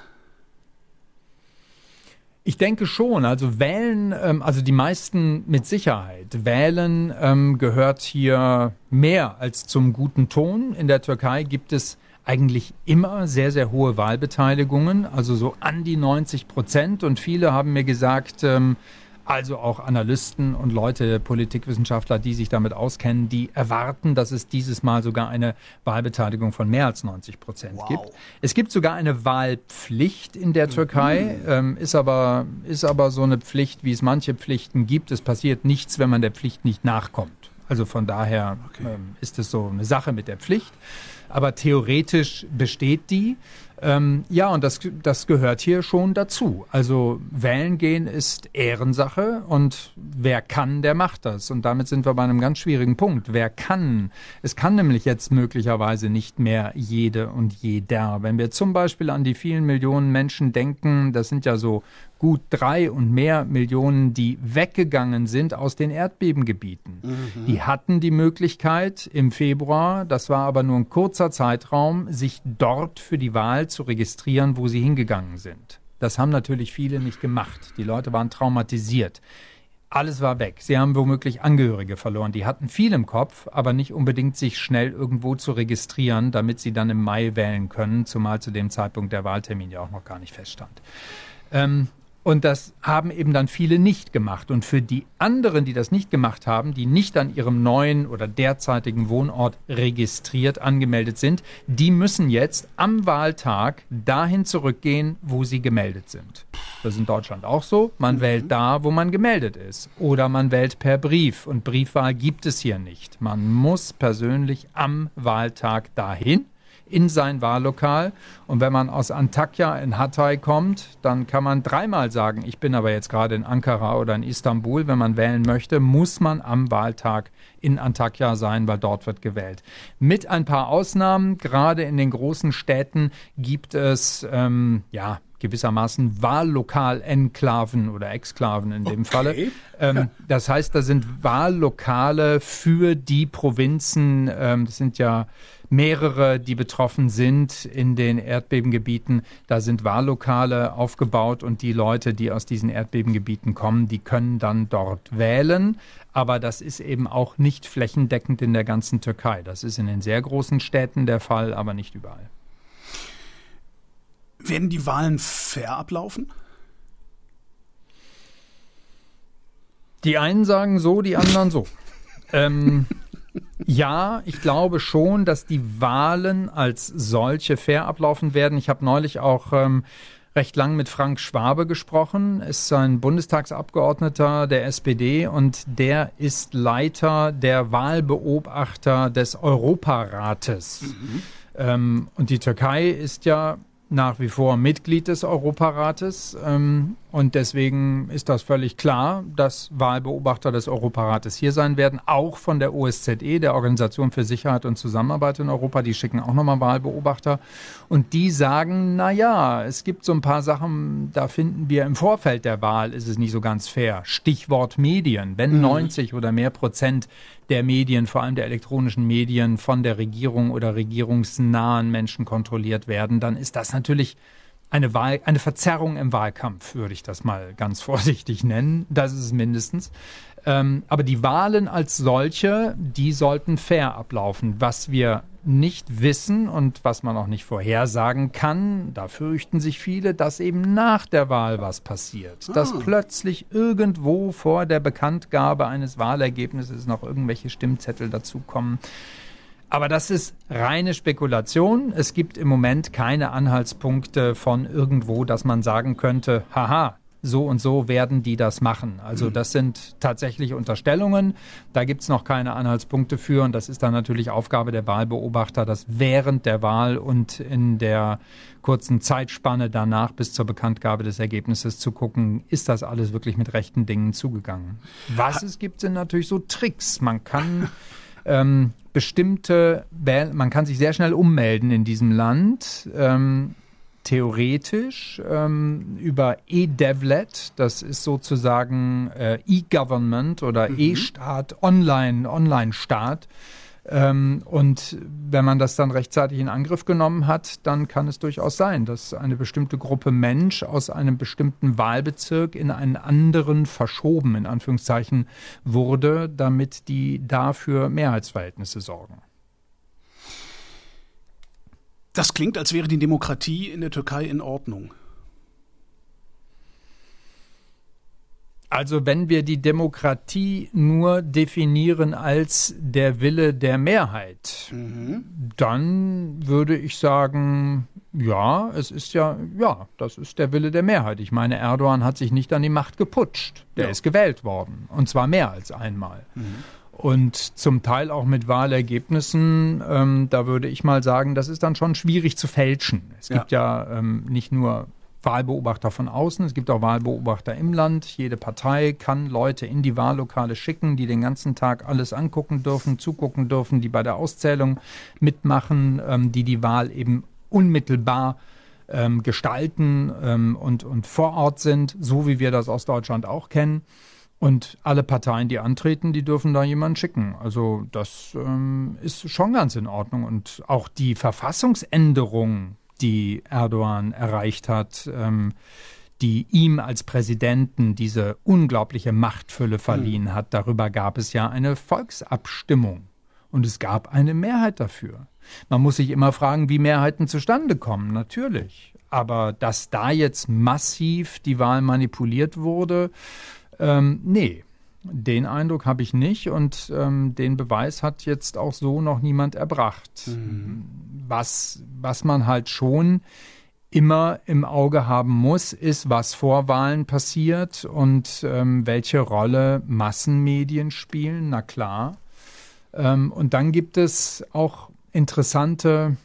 Ich denke schon. Also wählen, ähm, also die meisten mit Sicherheit. Wählen ähm, gehört hier mehr als zum guten Ton. In der Türkei gibt es eigentlich immer sehr, sehr hohe Wahlbeteiligungen, also so an die 90 Prozent. Und viele haben mir gesagt, ähm, also auch Analysten und Leute, Politikwissenschaftler, die sich damit auskennen, die erwarten, dass es dieses Mal sogar eine Wahlbeteiligung von mehr als 90 Prozent wow. gibt. Es gibt sogar eine Wahlpflicht in der Türkei, mhm. ähm, ist, aber, ist aber so eine Pflicht, wie es manche Pflichten gibt. Es passiert nichts, wenn man der Pflicht nicht nachkommt. Also von daher okay. ähm, ist es so eine Sache mit der Pflicht. Aber theoretisch besteht die. Ähm, ja, und das, das gehört hier schon dazu. Also wählen gehen ist Ehrensache und wer kann, der macht das. Und damit sind wir bei einem ganz schwierigen Punkt. Wer kann? Es kann nämlich jetzt möglicherweise nicht mehr jede und jeder. Wenn wir zum Beispiel an die vielen Millionen Menschen denken, das sind ja so gut drei und mehr Millionen, die weggegangen sind aus den Erdbebengebieten. Mhm. Die hatten die Möglichkeit im Februar, das war aber nur ein kurzer Zeitraum, sich dort für die Wahl zu registrieren, wo sie hingegangen sind. Das haben natürlich viele nicht gemacht. Die Leute waren traumatisiert. Alles war weg. Sie haben womöglich Angehörige verloren. Die hatten viel im Kopf, aber nicht unbedingt sich schnell irgendwo zu registrieren, damit sie dann im Mai wählen können, zumal zu dem Zeitpunkt der Wahltermin ja auch noch gar nicht feststand. Ähm, und das haben eben dann viele nicht gemacht. Und für die anderen, die das nicht gemacht haben, die nicht an ihrem neuen oder derzeitigen Wohnort registriert angemeldet sind, die müssen jetzt am Wahltag dahin zurückgehen, wo sie gemeldet sind. Das ist in Deutschland auch so. Man mhm. wählt da, wo man gemeldet ist. Oder man wählt per Brief. Und Briefwahl gibt es hier nicht. Man muss persönlich am Wahltag dahin in sein Wahllokal. Und wenn man aus Antakya in Hatay kommt, dann kann man dreimal sagen, ich bin aber jetzt gerade in Ankara oder in Istanbul. Wenn man wählen möchte, muss man am Wahltag in Antakya sein, weil dort wird gewählt. Mit ein paar Ausnahmen, gerade in den großen Städten gibt es ähm, ja gewissermaßen Wahllokal-Enklaven oder Exklaven in dem okay. Falle. Ähm, das heißt, da sind Wahllokale für die Provinzen, ähm, das sind ja mehrere, die betroffen sind in den Erdbebengebieten. Da sind Wahllokale aufgebaut und die Leute, die aus diesen Erdbebengebieten kommen, die können dann dort wählen. Aber das ist eben auch nicht flächendeckend in der ganzen Türkei. Das ist in den sehr großen Städten der Fall, aber nicht überall. Werden die Wahlen fair ablaufen? Die einen sagen so, die anderen so. ähm, ja, ich glaube schon, dass die Wahlen als solche fair ablaufen werden. Ich habe neulich auch ähm, recht lang mit Frank Schwabe gesprochen, ist ein Bundestagsabgeordneter der SPD und der ist Leiter der Wahlbeobachter des Europarates. Mhm. Ähm, und die Türkei ist ja nach wie vor Mitglied des Europarates ähm, und deswegen ist das völlig klar, dass Wahlbeobachter des Europarates hier sein werden, auch von der OSZE, der Organisation für Sicherheit und Zusammenarbeit in Europa. Die schicken auch nochmal Wahlbeobachter und die sagen, na ja, es gibt so ein paar Sachen, da finden wir im Vorfeld der Wahl ist es nicht so ganz fair. Stichwort Medien. Wenn mhm. 90 oder mehr Prozent der Medien, vor allem der elektronischen Medien, von der Regierung oder regierungsnahen Menschen kontrolliert werden, dann ist das natürlich eine Wahl, eine Verzerrung im Wahlkampf, würde ich das mal ganz vorsichtig nennen. Das ist es mindestens. Ähm, aber die Wahlen als solche, die sollten fair ablaufen. Was wir nicht wissen und was man auch nicht vorhersagen kann, da fürchten sich viele, dass eben nach der Wahl was passiert. Ah. Dass plötzlich irgendwo vor der Bekanntgabe eines Wahlergebnisses noch irgendwelche Stimmzettel dazukommen. Aber das ist reine Spekulation. Es gibt im Moment keine Anhaltspunkte von irgendwo, dass man sagen könnte, haha, so und so werden die das machen. Also mhm. das sind tatsächlich Unterstellungen. Da gibt es noch keine Anhaltspunkte für. Und das ist dann natürlich Aufgabe der Wahlbeobachter, das während der Wahl und in der kurzen Zeitspanne danach bis zur Bekanntgabe des Ergebnisses zu gucken, ist das alles wirklich mit rechten Dingen zugegangen. Was es gibt, sind natürlich so Tricks. Man kann ähm, bestimmte, man kann sich sehr schnell ummelden in diesem Land. Ähm, theoretisch ähm, über E-Devlet, das ist sozusagen äh, E-Government oder mhm. E-Staat, Online, Online-Staat. Ähm, und wenn man das dann rechtzeitig in Angriff genommen hat, dann kann es durchaus sein, dass eine bestimmte Gruppe Mensch aus einem bestimmten Wahlbezirk in einen anderen verschoben, in Anführungszeichen, wurde, damit die dafür Mehrheitsverhältnisse sorgen. Das klingt, als wäre die Demokratie in der Türkei in Ordnung. Also wenn wir die Demokratie nur definieren als der Wille der Mehrheit, mhm. dann würde ich sagen, ja, es ist ja, ja, das ist der Wille der Mehrheit. Ich meine, Erdogan hat sich nicht an die Macht geputscht. Der ja. ist gewählt worden. Und zwar mehr als einmal. Mhm. und zum Teil auch mit Wahlergebnissen. Ähm, da würde ich mal sagen, das ist dann schon schwierig zu fälschen. Es gibt ja, ja ähm, nicht nur Wahlbeobachter von außen, es gibt auch Wahlbeobachter im Land. Jede Partei kann Leute in die Wahllokale schicken, die den ganzen Tag alles angucken dürfen, zugucken dürfen, die bei der Auszählung mitmachen, ähm, die die Wahl eben unmittelbar ähm, gestalten ähm, und, und vor Ort sind, so wie wir das aus Deutschland auch kennen. Und alle Parteien, die antreten, die dürfen da jemanden schicken. Also das ähm, ist schon ganz in Ordnung. Und auch die Verfassungsänderung, die Erdogan erreicht hat, ähm, die ihm als Präsidenten diese unglaubliche Machtfülle verliehen mhm. hat, darüber gab es ja eine Volksabstimmung. Und es gab eine Mehrheit dafür. Man muss sich immer fragen, wie Mehrheiten zustande kommen, natürlich. Aber dass da jetzt massiv die Wahl manipuliert wurde, ähm, nee, den Eindruck habe ich nicht und ähm, den Beweis hat jetzt auch so noch niemand erbracht. Mhm. Was, was man halt schon immer im Auge haben muss, ist, was vor Wahlen passiert und ähm, welche Rolle Massenmedien spielen, na klar. Ähm, und dann gibt es auch interessante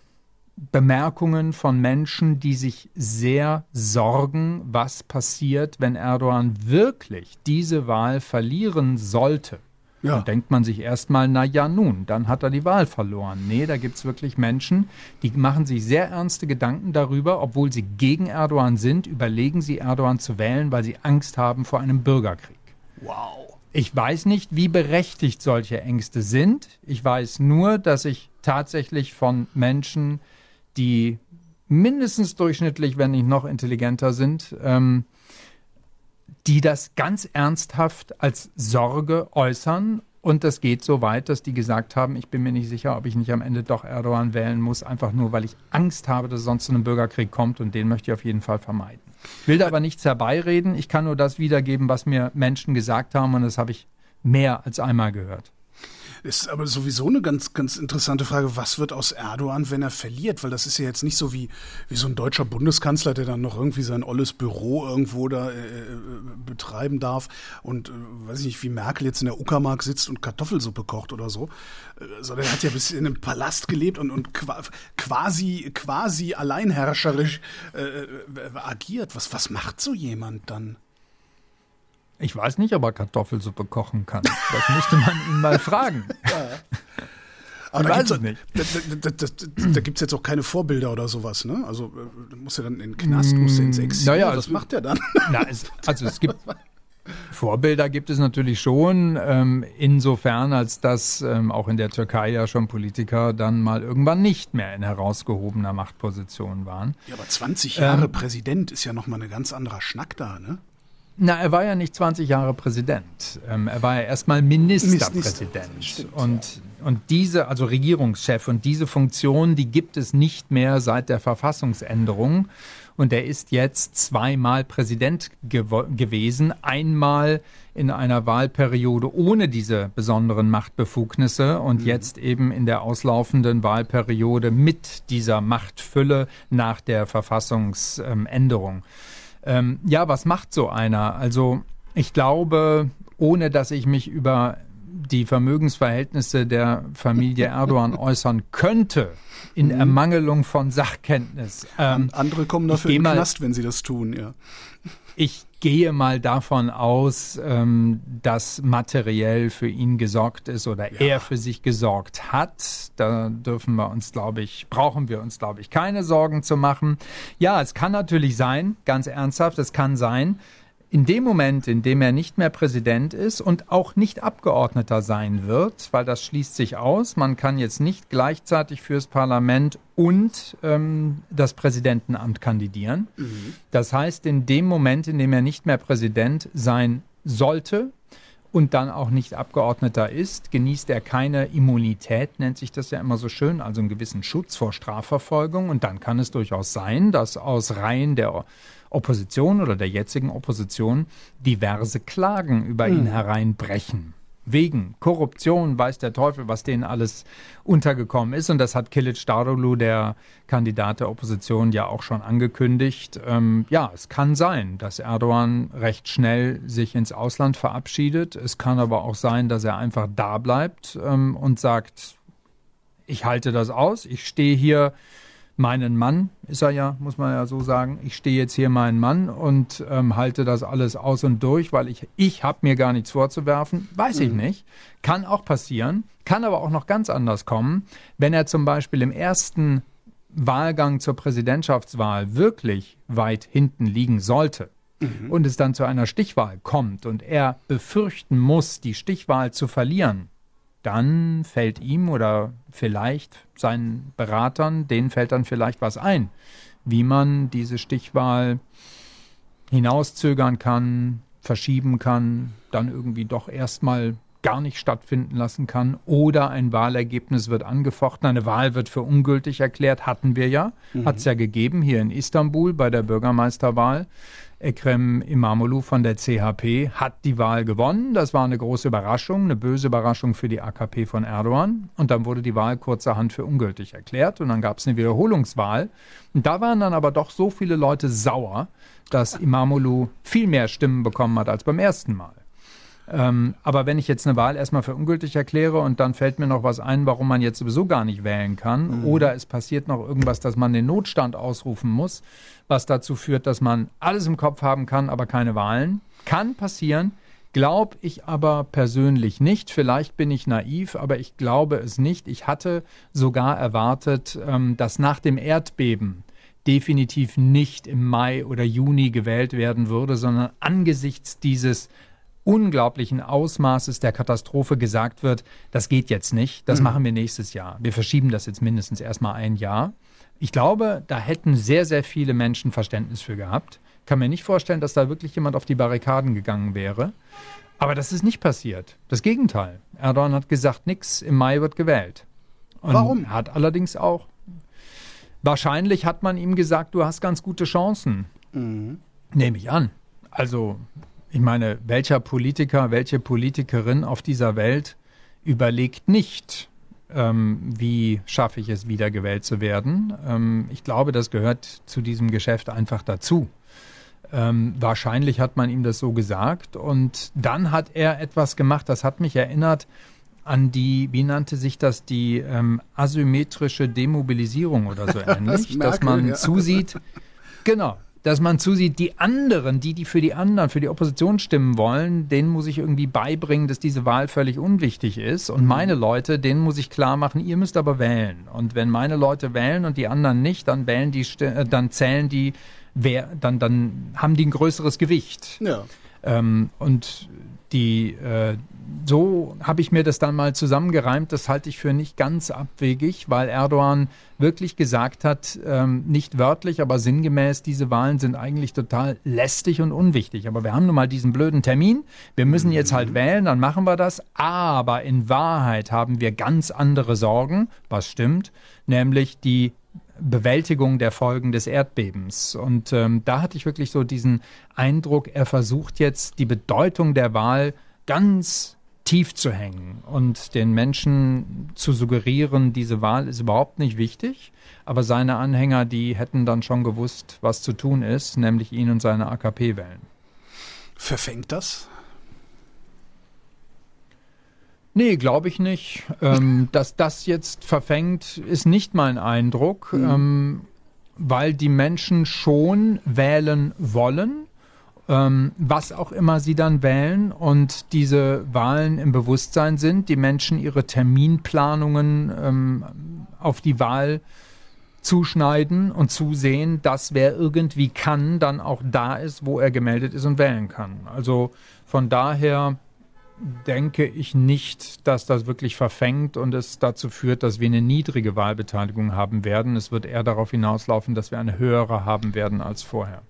Bemerkungen von Menschen, die sich sehr sorgen, was passiert, wenn Erdogan wirklich diese Wahl verlieren sollte. Ja. Dann denkt man sich erstmal, na ja, nun, dann hat er die Wahl verloren. Nee, da gibt es wirklich Menschen, die machen sich sehr ernste Gedanken darüber, obwohl sie gegen Erdogan sind, überlegen sie Erdogan zu wählen, weil sie Angst haben vor einem Bürgerkrieg. Wow. Ich weiß nicht, wie berechtigt solche Ängste sind. Ich weiß nur, dass ich tatsächlich von Menschen die mindestens durchschnittlich, wenn nicht noch intelligenter sind, ähm, die das ganz ernsthaft als Sorge äußern. Und das geht so weit, dass die gesagt haben, ich bin mir nicht sicher, ob ich nicht am Ende doch Erdogan wählen muss, einfach nur, weil ich Angst habe, dass sonst zu einem Bürgerkrieg kommt und den möchte ich auf jeden Fall vermeiden. Ich will da aber nichts herbeireden, ich kann nur das wiedergeben, was mir Menschen gesagt haben und das habe ich mehr als einmal gehört. Ist aber sowieso eine ganz, ganz interessante Frage. Was wird aus Erdogan, wenn er verliert? Weil das ist ja jetzt nicht so wie, wie so ein deutscher Bundeskanzler, der dann noch irgendwie sein olles Büro irgendwo da äh, äh betreiben darf und äh, weiß ich nicht, wie Merkel jetzt in der Uckermark sitzt und Kartoffelsuppe kocht oder so. Äh, sondern er hat ja bis in einem Palast gelebt und, und quasi, quasi alleinherrscherisch äh, äh, agiert. Was, was macht so jemand dann? Ich weiß nicht, ob er Kartoffelsuppe kochen kann. Das müsste man ihn mal fragen. Ja. Aber da, gibt's, nicht. da, da, da, da gibt es jetzt auch keine Vorbilder oder sowas, ne? Also du musst ja dann in den Knast, musst du ins mm, Exil. Naja, was macht der dann? Na, es, also es gibt Vorbilder gibt es natürlich schon, ähm, insofern als dass ähm, auch in der Türkei ja schon Politiker dann mal irgendwann nicht mehr in herausgehobener Machtposition waren. Ja, aber 20 Jahre ähm, Präsident ist ja nochmal ein ganz anderer Schnack da, ne? Na, er war ja nicht 20 Jahre Präsident. Ähm, er war ja erstmal Ministerpräsident. und, und diese, also Regierungschef und diese Funktion, die gibt es nicht mehr seit der Verfassungsänderung. Und er ist jetzt zweimal Präsident gew gewesen. Einmal in einer Wahlperiode ohne diese besonderen Machtbefugnisse und mhm. jetzt eben in der auslaufenden Wahlperiode mit dieser Machtfülle nach der Verfassungsänderung. Ähm, ja, was macht so einer? Also ich glaube, ohne dass ich mich über die Vermögensverhältnisse der Familie Erdogan äußern könnte, in mhm. Ermangelung von Sachkenntnis. Ähm, Andere kommen dafür in den Knast, wenn sie das tun, ja. Ich gehe mal davon aus, ähm, dass materiell für ihn gesorgt ist oder ja. er für sich gesorgt hat. Da dürfen wir uns, glaube ich, brauchen wir uns, glaube ich, keine Sorgen zu machen. Ja, es kann natürlich sein, ganz ernsthaft, es kann sein, in dem Moment, in dem er nicht mehr Präsident ist und auch nicht Abgeordneter sein wird, weil das schließt sich aus, man kann jetzt nicht gleichzeitig fürs Parlament und ähm, das Präsidentenamt kandidieren. Mhm. Das heißt, in dem Moment, in dem er nicht mehr Präsident sein sollte, und dann auch nicht Abgeordneter ist, genießt er keine Immunität, nennt sich das ja immer so schön, also einen gewissen Schutz vor Strafverfolgung. Und dann kann es durchaus sein, dass aus Reihen der Opposition oder der jetzigen Opposition diverse Klagen über ihn hm. hereinbrechen. wegen Korruption, weiß der Teufel, was denen alles untergekommen ist. Und das hat Kilic Darulu, der Kandidat der Opposition, ja auch schon angekündigt. Ähm, ja, es kann sein, dass Erdogan recht schnell sich ins Ausland verabschiedet. Es kann aber auch sein, dass er einfach da bleibt ähm, und sagt, ich halte das aus, ich stehe hier meinen Mann, ist er ja, muss man ja so sagen. Ich stehe jetzt hier meinen Mann und ähm, halte das alles aus und durch, weil ich, ich habe mir gar nichts vorzuwerfen. Weiß mhm. ich nicht. Kann auch passieren. Kann aber auch noch ganz anders kommen. Wenn er zum Beispiel im ersten Wahlgang zur Präsidentschaftswahl wirklich weit hinten liegen sollte, mhm. und es dann zu einer Stichwahl kommt und er befürchten muss, die Stichwahl zu verlieren, dann fällt ihm oder vielleicht seinen Beratern, denen fällt dann vielleicht was ein, wie man diese Stichwahl hinauszögern kann, verschieben kann, dann irgendwie doch erstmal gar nicht stattfinden lassen kann oder ein Wahlergebnis wird angefochten, eine Wahl wird für ungültig erklärt, hatten wir ja, mhm. hat es ja gegeben hier in Istanbul bei der Bürgermeisterwahl. Ekrem Imamoglu von der CHP hat die Wahl gewonnen. Das war eine große Überraschung, eine böse Überraschung für die AKP von Erdogan. Und dann wurde die Wahl kurzerhand für ungültig erklärt und dann gab es eine Wiederholungswahl. Und da waren dann aber doch so viele Leute sauer, dass Imamoglu viel mehr Stimmen bekommen hat als beim ersten Mal. Ähm, aber wenn ich jetzt eine Wahl erstmal für ungültig erkläre und dann fällt mir noch was ein, warum man jetzt sowieso gar nicht wählen kann, mhm. oder es passiert noch irgendwas, dass man den Notstand ausrufen muss, was dazu führt, dass man alles im Kopf haben kann, aber keine Wahlen, kann passieren. Glaube ich aber persönlich nicht. Vielleicht bin ich naiv, aber ich glaube es nicht. Ich hatte sogar erwartet, ähm, dass nach dem Erdbeben definitiv nicht im Mai oder Juni gewählt werden würde, sondern angesichts dieses unglaublichen Ausmaßes der Katastrophe gesagt wird, das geht jetzt nicht, das mhm. machen wir nächstes Jahr. Wir verschieben das jetzt mindestens erstmal ein Jahr. Ich glaube, da hätten sehr, sehr viele Menschen Verständnis für gehabt. Kann mir nicht vorstellen, dass da wirklich jemand auf die Barrikaden gegangen wäre. Aber das ist nicht passiert. Das Gegenteil. Erdogan hat gesagt, nix, im Mai wird gewählt. Und Warum? Hat allerdings auch. Wahrscheinlich hat man ihm gesagt, du hast ganz gute Chancen. Mhm. Nehme ich an. Also ich meine, welcher Politiker, welche Politikerin auf dieser Welt überlegt nicht, ähm, wie schaffe ich es, wiedergewählt zu werden. Ähm, ich glaube, das gehört zu diesem Geschäft einfach dazu. Ähm, wahrscheinlich hat man ihm das so gesagt und dann hat er etwas gemacht, das hat mich erinnert an die, wie nannte sich das, die ähm, asymmetrische Demobilisierung oder so ähnlich, das dass man ja. zusieht, genau, dass man zusieht, die anderen, die, die für die anderen, für die Opposition stimmen wollen, denen muss ich irgendwie beibringen, dass diese Wahl völlig unwichtig ist. Und meine Leute, denen muss ich klar machen, ihr müsst aber wählen. Und wenn meine Leute wählen und die anderen nicht, dann wählen die, äh, dann zählen die, wer, dann, dann haben die ein größeres Gewicht. Ja. Ähm, und die, äh, so habe ich mir das dann mal zusammengereimt. Das halte ich für nicht ganz abwegig, weil Erdogan wirklich gesagt hat, ähm, nicht wörtlich, aber sinngemäß, diese Wahlen sind eigentlich total lästig und unwichtig. Aber wir haben nun mal diesen blöden Termin. Wir müssen jetzt halt wählen, dann machen wir das. Aber in Wahrheit haben wir ganz andere Sorgen, was stimmt, nämlich die Bewältigung der Folgen des Erdbebens. Und ähm, da hatte ich wirklich so diesen Eindruck, er versucht jetzt die Bedeutung der Wahl ganz tief zu hängen und den Menschen zu suggerieren, diese Wahl ist überhaupt nicht wichtig. Aber seine Anhänger, die hätten dann schon gewusst, was zu tun ist, nämlich ihn und seine AKP wählen. Verfängt das? Nee, glaube ich nicht. Ähm, dass das jetzt verfängt, ist nicht mein Eindruck, mhm. ähm, weil die Menschen schon wählen wollen, ähm, was auch immer sie dann wählen und diese Wahlen im Bewusstsein sind, die Menschen ihre Terminplanungen ähm, auf die Wahl zuschneiden und zusehen, dass wer irgendwie kann, dann auch da ist, wo er gemeldet ist und wählen kann. Also von daher denke ich nicht, dass das wirklich verfängt und es dazu führt, dass wir eine niedrige Wahlbeteiligung haben werden. Es wird eher darauf hinauslaufen, dass wir eine höhere haben werden als vorher.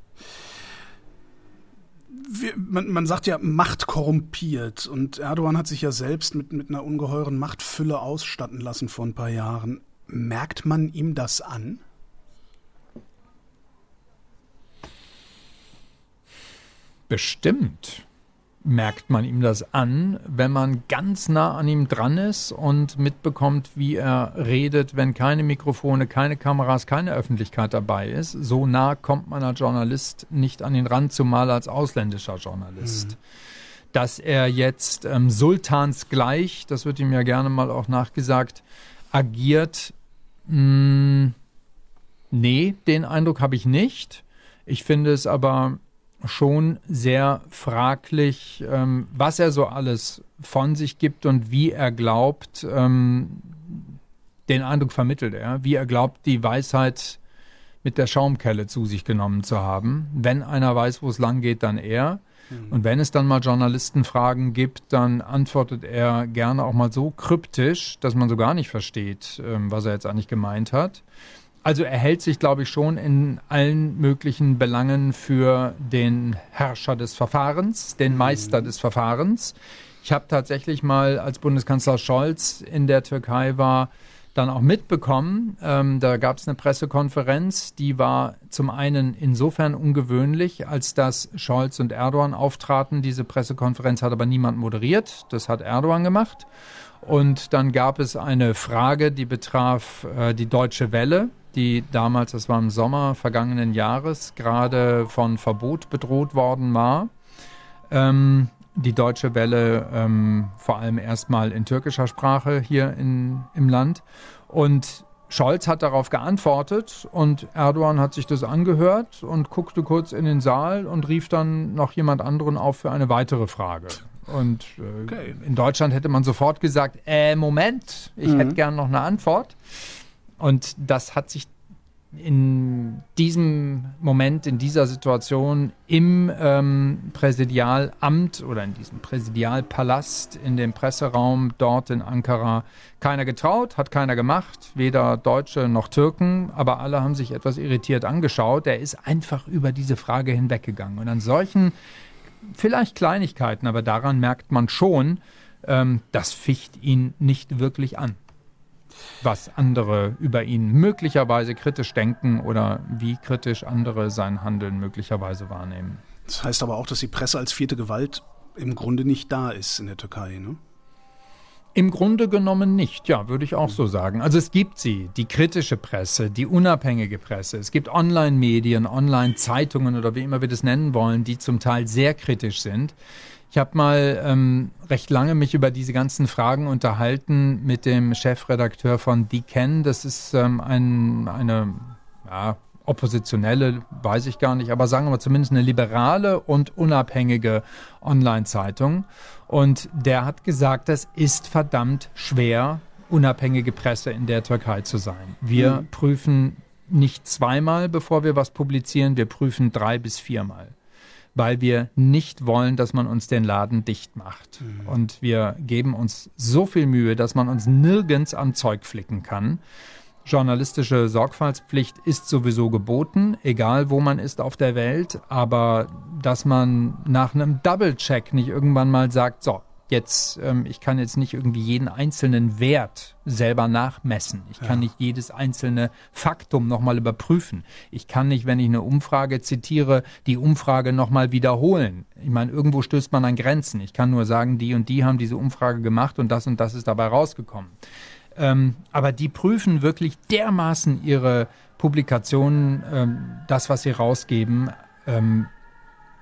Wir, man, man, sagt ja, Macht korrumpiert. Und Erdogan hat sich ja selbst mit, mit einer ungeheuren Machtfülle ausstatten lassen vor ein paar Jahren. Merkt man ihm das an? Bestimmt. Merkt man ihm das an, wenn man ganz nah an ihm dran ist und mitbekommt, wie er redet, wenn keine Mikrofone, keine Kameras, keine Öffentlichkeit dabei ist. So nah kommt man als Journalist nicht an ihn ran, zumal als ausländischer Journalist. Mhm. Dass er jetzt ähm, Sultans gleich, das wird ihm ja gerne mal auch nachgesagt, agiert, mh, hm, nee, den Eindruck habe ich nicht. Ich finde es aber schon sehr fraglich, ähm, was er so alles von sich gibt und wie er glaubt, ähm, den Eindruck vermittelt er, wie er glaubt, die Weisheit mit der Schaumkelle zu sich genommen zu haben. Wenn einer weiß, wo es lang geht, dann er. Mhm. Und wenn es dann mal Journalistenfragen gibt, dann antwortet er gerne auch mal so kryptisch, dass man so gar nicht versteht, ähm, was er jetzt eigentlich gemeint hat. Also er hält sich, glaube ich, schon in allen möglichen Belangen für den Herrscher des Verfahrens, den Meister mhm. des Verfahrens. Ich habe tatsächlich mal, als Bundeskanzler Scholz in der Türkei war, dann auch mitbekommen. Ähm, da gab es eine Pressekonferenz, die war zum einen insofern ungewöhnlich, als dass Scholz und Erdogan auftraten. Diese Pressekonferenz hat aber niemand moderiert. Das hat Erdogan gemacht. Und dann gab es eine Frage, die betraf äh, die Deutsche Welle die damals, das war im Sommer vergangenen Jahres, gerade von Verbot bedroht worden war. Ähm, die Deutsche Welle ähm, vor allem erstmal in türkischer Sprache hier in, im Land. Und Scholz hat darauf geantwortet und Erdogan hat sich das angehört und guckte kurz in den Saal und rief dann noch jemand anderen auf für eine weitere Frage. Und äh, okay. in Deutschland hätte man sofort gesagt, äh, Moment, ich mhm. hätte gern noch eine Antwort. Und das hat sich in diesem Moment, in dieser Situation im ähm, Präsidialamt oder in diesem Präsidialpalast, in dem Presseraum dort in Ankara keiner getraut, hat keiner gemacht, weder Deutsche noch Türken, aber alle haben sich etwas irritiert angeschaut. Er ist einfach über diese Frage hinweggegangen. Und an solchen, vielleicht Kleinigkeiten, aber daran merkt man schon, ähm, das ficht ihn nicht wirklich an was andere über ihn möglicherweise kritisch denken oder wie kritisch andere sein Handeln möglicherweise wahrnehmen. Das heißt aber auch, dass die Presse als vierte Gewalt im Grunde nicht da ist in der Türkei, ne? Im Grunde genommen nicht, ja, würde ich auch so sagen. Also es gibt sie, die kritische Presse, die unabhängige Presse. Es gibt Online-Medien, Online-Zeitungen oder wie immer wir das nennen wollen, die zum Teil sehr kritisch sind. Ich habe mal ähm, recht lange mich über diese ganzen Fragen unterhalten mit dem Chefredakteur von Ken. Das ist ähm, ein, eine ja, oppositionelle, weiß ich gar nicht, aber sagen wir zumindest eine liberale und unabhängige Online-Zeitung. Und der hat gesagt, es ist verdammt schwer, unabhängige Presse in der Türkei zu sein. Wir mhm. prüfen nicht zweimal, bevor wir was publizieren, wir prüfen drei bis viermal weil wir nicht wollen, dass man uns den Laden dicht macht. Mhm. Und wir geben uns so viel Mühe, dass man uns nirgends am Zeug flicken kann. Journalistische Sorgfaltspflicht ist sowieso geboten, egal wo man ist auf der Welt, aber dass man nach einem Double-Check nicht irgendwann mal sagt, so, jetzt, ähm, ich kann jetzt nicht irgendwie jeden einzelnen Wert selber nachmessen. Ich kann ja. nicht jedes einzelne Faktum nochmal überprüfen. Ich kann nicht, wenn ich eine Umfrage zitiere, die Umfrage nochmal wiederholen. Ich meine, irgendwo stößt man an Grenzen. Ich kann nur sagen, die und die haben diese Umfrage gemacht und das und das ist dabei rausgekommen. Ähm, aber die prüfen wirklich dermaßen ihre Publikationen, ähm, das, was sie rausgeben, ähm,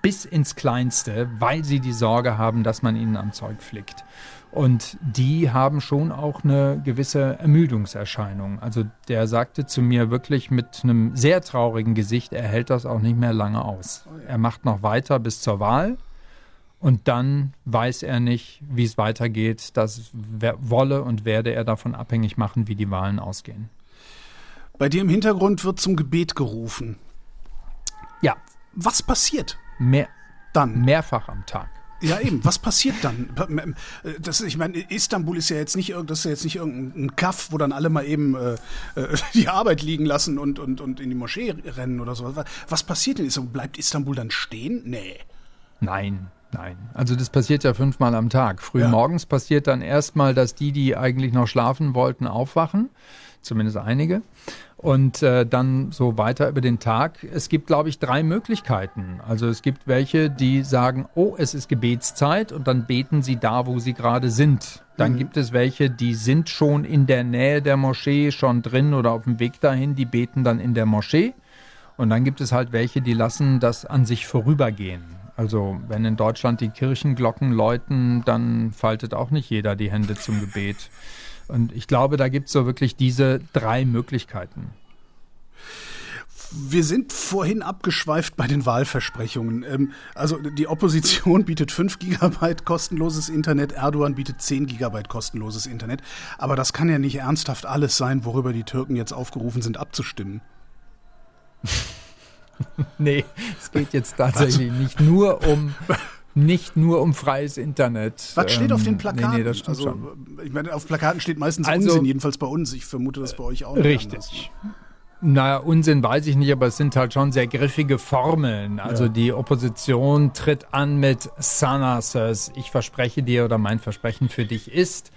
bis ins Kleinste, weil sie die Sorge haben, dass man ihnen am Zeug flickt. Und die haben schon auch eine gewisse Ermüdungserscheinung. Also der sagte zu mir wirklich mit einem sehr traurigen Gesicht, er hält das auch nicht mehr lange aus. Er macht noch weiter bis zur Wahl und dann weiß er nicht, wie es weitergeht. Das wolle und werde er davon abhängig machen, wie die Wahlen ausgehen. Bei dir im Hintergrund wird zum Gebet gerufen. Ja. Was passiert? Mehr, dann. Mehrfach am Tag. Ja, eben. Was passiert dann? Das, ich meine, Istanbul ist ja jetzt nicht, das ist ja jetzt nicht irgendein Kaff, wo dann alle mal eben äh, äh die Arbeit liegen lassen und, und, und in die Moschee rennen oder so. Was passiert denn? Bleibt Istanbul dann stehen? Nee. Nein. Nein, also das passiert ja fünfmal am Tag. Früh ja. morgens passiert dann erstmal, dass die, die eigentlich noch schlafen wollten, aufwachen, zumindest einige und äh, dann so weiter über den Tag. Es gibt, glaube ich, drei Möglichkeiten. Also es gibt welche, die sagen, oh, es ist Gebetszeit und dann beten sie da, wo sie gerade sind. Dann mhm. gibt es welche, die sind schon in der Nähe der Moschee, schon drin oder auf dem Weg dahin, die beten dann in der Moschee. Und dann gibt es halt welche, die lassen das an sich vorübergehen. Also wenn in Deutschland die Kirchenglocken läuten, dann faltet auch nicht jeder die Hände zum Gebet. Und ich glaube, da gibt es so wirklich diese drei Möglichkeiten. Wir sind vorhin abgeschweift bei den Wahlversprechungen. Ähm, also die Opposition bietet 5 Gigabyte kostenloses Internet, Erdogan bietet 10 Gigabyte kostenloses Internet. Aber das kann ja nicht ernsthaft alles sein, worüber die Türken jetzt aufgerufen sind abzustimmen. nee, es geht jetzt tatsächlich also, nicht nur um nicht nur um freies Internet. Was steht auf den ähm, Plakaten? Nee, nee, das stimmt also, schon. Ich meine, auf Plakaten steht meistens also, Unsinn, jedenfalls bei uns. Ich vermute, dass bei euch auch. Richtig. Naja, Unsinn weiß ich nicht, aber es sind halt schon sehr griffige Formeln. Also ja. die Opposition tritt an mit Sanasas. Ich verspreche dir oder mein Versprechen für dich ist,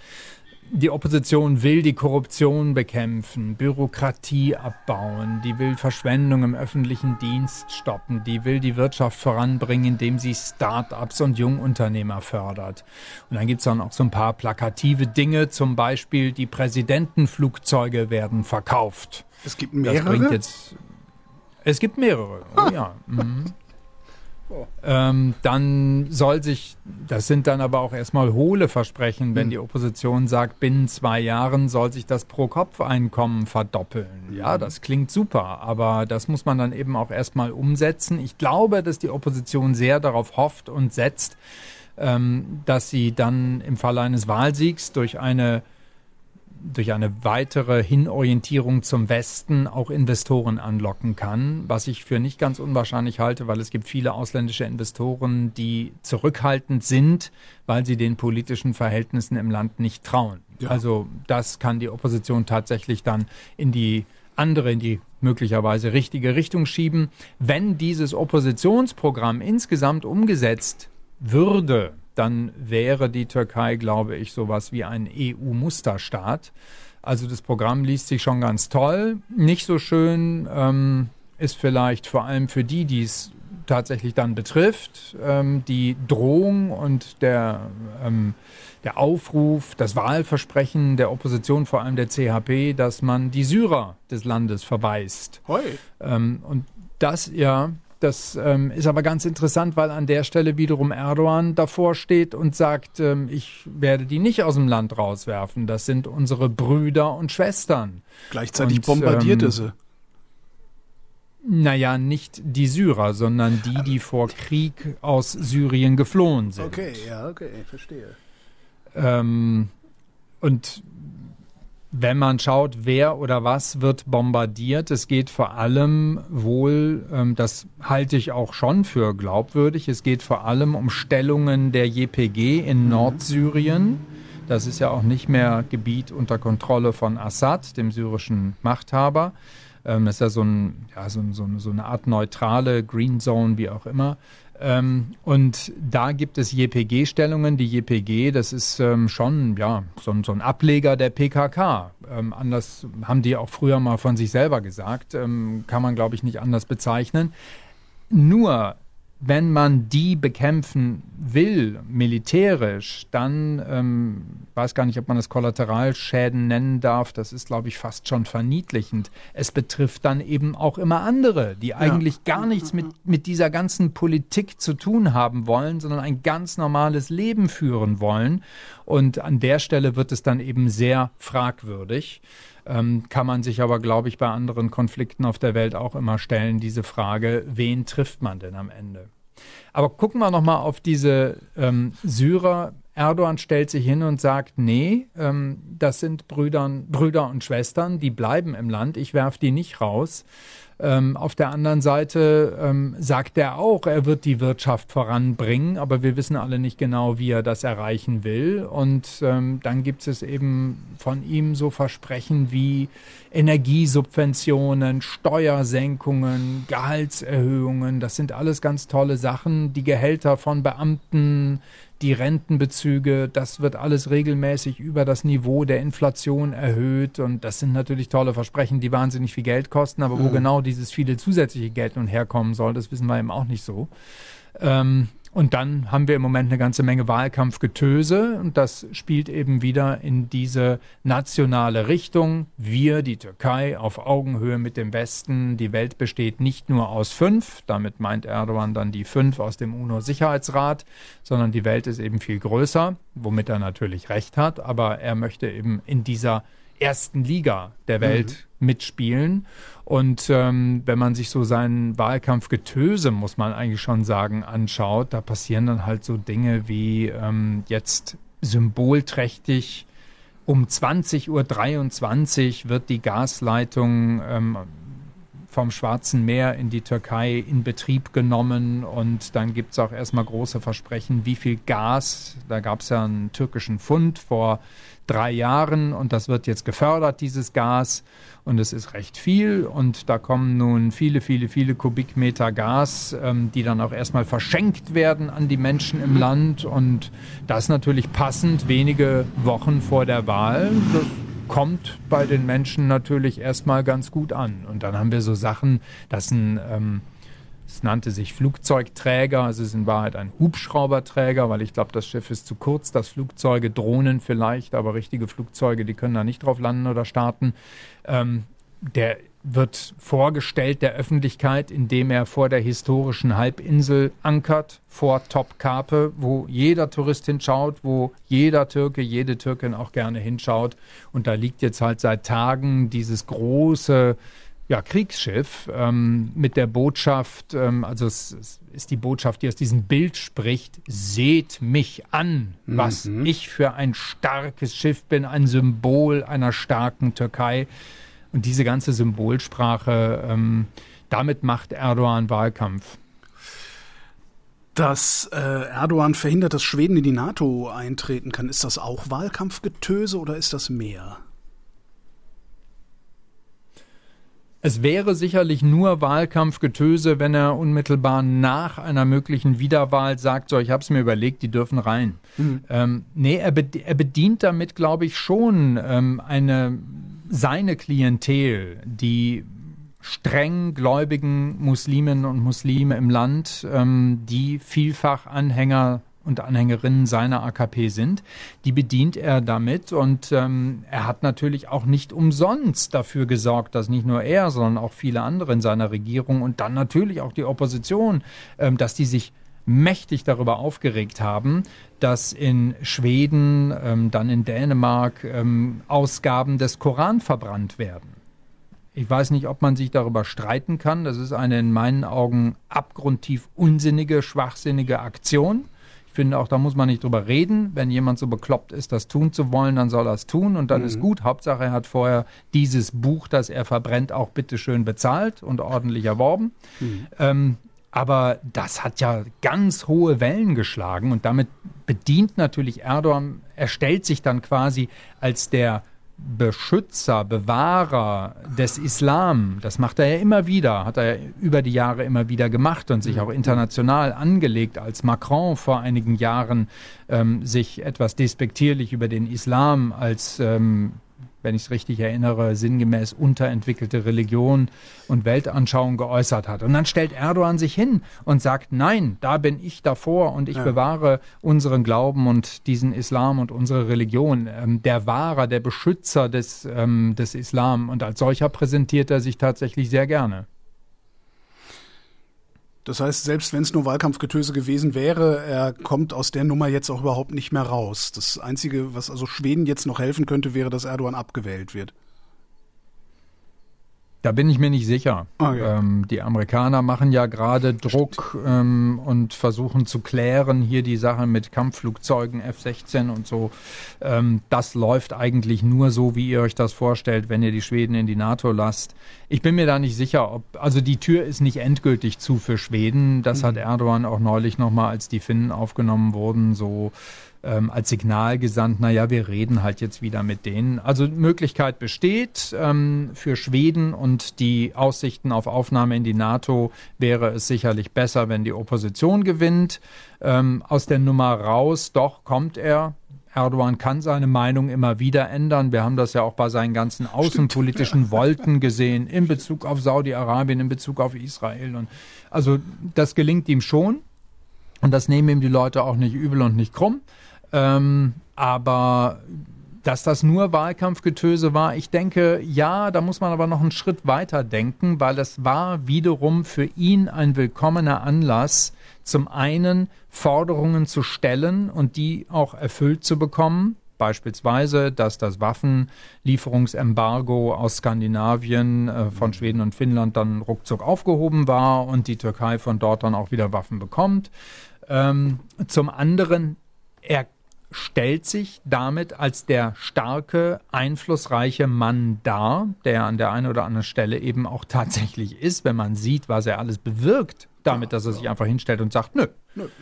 die Opposition will die Korruption bekämpfen, Bürokratie abbauen, die will Verschwendung im öffentlichen Dienst stoppen, die will die Wirtschaft voranbringen, indem sie Start-ups und Jungunternehmer fördert. Und dann gibt es dann auch so ein paar plakative Dinge, zum Beispiel die Präsidentenflugzeuge werden verkauft. Es gibt mehrere? Jetzt, es gibt mehrere, oh ja. Mhm. Ähm, dann soll sich, das sind dann aber auch erstmal hohle Versprechen, wenn mhm. die Opposition sagt, binnen zwei Jahren soll sich das Pro-Kopf-Einkommen verdoppeln. Ja, mhm. das klingt super, aber das muss man dann eben auch erstmal umsetzen. Ich glaube, dass die Opposition sehr darauf hofft und setzt, ähm, dass sie dann im Falle eines Wahlsiegs durch eine durch eine weitere Hinorientierung zum Westen auch Investoren anlocken kann, was ich für nicht ganz unwahrscheinlich halte, weil es gibt viele ausländische Investoren, die zurückhaltend sind, weil sie den politischen Verhältnissen im Land nicht trauen. Ja. Also das kann die Opposition tatsächlich dann in die andere, in die möglicherweise richtige Richtung schieben. Wenn dieses Oppositionsprogramm insgesamt umgesetzt würde, dann wäre die Türkei, glaube ich, sowas wie ein EU-Musterstaat. Also das Programm liest sich schon ganz toll. Nicht so schön ähm, ist vielleicht vor allem für die, die es tatsächlich dann betrifft, ähm, die Drohung und der, ähm, der Aufruf, das Wahlversprechen der Opposition, vor allem der CHP, dass man die Syrer des Landes verweist. Hoi. Ähm, und das ja, das ähm, ist aber ganz interessant, weil an der Stelle wiederum Erdogan davor steht und sagt, ähm, ich werde die nicht aus dem Land rauswerfen. Das sind unsere Brüder und Schwestern. Gleichzeitig und, bombardiert ähm, er sie. Naja, nicht die Syrer, sondern die, die vor Krieg aus Syrien geflohen sind. Okay, ja, okay, verstehe. Ähm, und wenn man schaut, wer oder was wird bombardiert, es geht vor allem wohl, ähm, das halte ich auch schon für glaubwürdig, es geht vor allem um Stellungen der JPG in mhm. Nordsyrien. Das ist ja auch nicht mehr Gebiet unter Kontrolle von Assad, dem syrischen Machthaber. Ähm, das ist ja so, ein, ja, so, so, so eine Art neutrale Green Zone, wie auch immer. Ähm, und da gibt es JPG-Stellungen. Die JPG, das ist ähm, schon ja, so, so, ein Ableger der PKK. Ähm, anders haben die auch früher mal von sich selber gesagt. Ähm, kann man, glaube ich, nicht anders bezeichnen. Nur wenn man die bekämpfen will, militärisch, dann ähm, weiß gar nicht, ob man das Kollateralschäden nennen darf. Das ist, glaube ich, fast schon verniedlichend. Es betrifft dann eben auch immer andere, die eigentlich ja. gar nichts mit, mit dieser ganzen Politik zu tun haben wollen, sondern ein ganz normales Leben führen wollen. Und an der Stelle wird es dann eben sehr fragwürdig. Ähm, kann man sich aber, glaube ich, bei anderen Konflikten auf der Welt auch immer stellen, diese Frage, wen trifft man denn am Ende? Aber gucken wir nochmal auf diese ähm, Syrer. Erdogan stellt sich hin und sagt, nee, ähm, das sind Brüdern, Brüder und Schwestern, die bleiben im Land, ich werfe die nicht raus. Ähm, auf der anderen Seite ähm, sagt er auch, er wird die Wirtschaft voranbringen, aber wir wissen alle nicht genau, wie er das erreichen will. Und ähm, dann gibt es eben von ihm so Versprechen wie Energiesubventionen, Steuersenkungen, Gehaltserhöhungen. Das sind alles ganz tolle Sachen. Die Gehälter von Beamten, die Rentenbezüge, das wird alles regelmäßig über das Niveau der Inflation erhöht. Und das sind natürlich tolle Versprechen, die wahnsinnig viel Geld kosten. Aber wo mhm. genau dieses viele zusätzliche Geld nun herkommen soll, das wissen wir eben auch nicht so. Ähm, und dann haben wir im Moment eine ganze Menge Wahlkampfgetöse und das spielt eben wieder in diese nationale Richtung. Wir, die Türkei, auf Augenhöhe mit dem Westen. Die Welt besteht nicht nur aus fünf, damit meint Erdogan dann die fünf aus dem UNO-Sicherheitsrat, sondern die Welt ist eben viel größer, womit er natürlich recht hat, aber er möchte eben in dieser ersten Liga der Welt mhm. mitspielen. Und ähm, wenn man sich so seinen Wahlkampfgetöse, muss man eigentlich schon sagen, anschaut, da passieren dann halt so Dinge wie ähm, jetzt symbolträchtig um 20.23 Uhr wird die Gasleitung ähm, vom Schwarzen Meer in die Türkei in Betrieb genommen und dann gibt es auch erstmal große Versprechen, wie viel Gas, da gab es ja einen türkischen Fund vor drei Jahren und das wird jetzt gefördert, dieses Gas. Und es ist recht viel und da kommen nun viele, viele, viele Kubikmeter Gas, ähm, die dann auch erstmal verschenkt werden an die Menschen im Land. Und das natürlich passend wenige Wochen vor der Wahl. Das kommt bei den Menschen natürlich erstmal ganz gut an. Und dann haben wir so Sachen, dass ein ähm, es nannte sich Flugzeugträger, es ist in Wahrheit ein Hubschrauberträger, weil ich glaube, das Schiff ist zu kurz, dass Flugzeuge, Drohnen vielleicht, aber richtige Flugzeuge, die können da nicht drauf landen oder starten. Ähm, der wird vorgestellt der Öffentlichkeit, indem er vor der historischen Halbinsel ankert, vor Topkapi, wo jeder Tourist hinschaut, wo jeder Türke, jede Türkin auch gerne hinschaut. Und da liegt jetzt halt seit Tagen dieses große ja, Kriegsschiff ähm, mit der Botschaft, ähm, also es, es, ist die Botschaft, die aus diesem Bild spricht, seht mich an, was mhm. ich für ein starkes Schiff bin, ein Symbol einer starken Türkei. Und diese ganze Symbolsprache, ähm, damit macht Erdogan Wahlkampf. Dass äh, Erdogan verhindert, dass Schweden in die NATO eintreten kann, ist das auch Wahlkampfgetöse oder ist das mehr? Es wäre sicherlich nur Wahlkampfgetöse, wenn er unmittelbar nach einer möglichen Wiederwahl sagt, so, ich habe es mir überlegt, die dürfen rein. Mhm. Ähm, nee, er, bedient, er bedient damit, glaube ich, schon ähm, eine seine Klientel, die streng gläubigen Musliminnen und Muslime im Land, ähm, die vielfach Anhänger und Anhängerinnen seiner AKP sind, die bedient er damit. Und ähm, er hat natürlich auch nicht umsonst dafür gesorgt, dass nicht nur er, sondern auch viele andere in seiner Regierung und dann natürlich auch die Opposition, ähm, dass die sich mächtig darüber aufgeregt haben, dass in Schweden, ähm, dann in Dänemark ähm, Ausgaben des Koran verbrannt werden. Ich weiß nicht, ob man sich darüber streiten kann. Das ist eine in meinen Augen abgrundtief unsinnige, schwachsinnige Aktion finde auch, da muss man nicht drüber reden. Wenn jemand so bekloppt ist, das tun zu wollen, dann soll er es tun und dann mhm. ist gut. Hauptsache, er hat vorher dieses Buch, das er verbrennt, auch bitteschön bezahlt und ordentlich erworben. Mhm. Ähm, aber das hat ja ganz hohe Wellen geschlagen und damit bedient natürlich Erdogan, er stellt sich dann quasi als der Beschützer, Bewahrer des Islam, das macht er ja immer wieder, hat er über die Jahre immer wieder gemacht und sich auch international angelegt, als Macron vor einigen Jahren ähm, sich etwas despektierlich über den Islam als ähm, wenn ich es richtig erinnere, sinngemäß unterentwickelte Religion und Weltanschauung geäußert hat. Und dann stellt Erdogan sich hin und sagt, nein, da bin ich davor und ich ja. bewahre unseren Glauben und diesen Islam und unsere Religion. Ähm, der Wahrer, der Beschützer des, ähm, des Islam. Und als solcher präsentiert er sich tatsächlich sehr gerne. Das heißt, selbst wenn es nur Wahlkampfgetöse gewesen wäre, er kommt aus der Nummer jetzt auch überhaupt nicht mehr raus. Das Einzige, was also Schweden jetzt noch helfen könnte, wäre, dass Erdogan abgewählt wird. Da bin ich mir nicht sicher. Okay. Ähm, die Amerikaner machen ja gerade Druck ähm, und versuchen zu klären hier die Sache mit Kampfflugzeugen F-16 und so. Ähm, das läuft eigentlich nur so, wie ihr euch das vorstellt, wenn ihr die Schweden in die NATO lasst. Ich bin mir da nicht sicher, ob, also die Tür ist nicht endgültig zu für Schweden. Das mhm. hat Erdogan auch neulich nochmal, als die Finnen aufgenommen wurden, so ähm, als Signal gesandt, naja, wir reden halt jetzt wieder mit denen. Also Möglichkeit besteht. Ähm, für Schweden und die Aussichten auf Aufnahme in die NATO wäre es sicherlich besser, wenn die Opposition gewinnt. Ähm, aus der Nummer raus, doch kommt er. Erdogan kann seine Meinung immer wieder ändern. Wir haben das ja auch bei seinen ganzen außenpolitischen Wolken gesehen, in Bezug auf Saudi-Arabien, in Bezug auf Israel. Und also das gelingt ihm schon. Und das nehmen ihm die Leute auch nicht übel und nicht krumm. Ähm, aber dass das nur Wahlkampfgetöse war, ich denke, ja, da muss man aber noch einen Schritt weiter denken, weil es war wiederum für ihn ein willkommener Anlass, zum einen Forderungen zu stellen und die auch erfüllt zu bekommen. Beispielsweise, dass das Waffenlieferungsembargo aus Skandinavien äh, von Schweden und Finnland dann ruckzuck aufgehoben war und die Türkei von dort dann auch wieder Waffen bekommt. Ähm, zum anderen, er stellt sich damit als der starke, einflussreiche Mann dar, der an der einen oder anderen Stelle eben auch tatsächlich ist, wenn man sieht, was er alles bewirkt, damit, dass er sich einfach hinstellt und sagt, nö,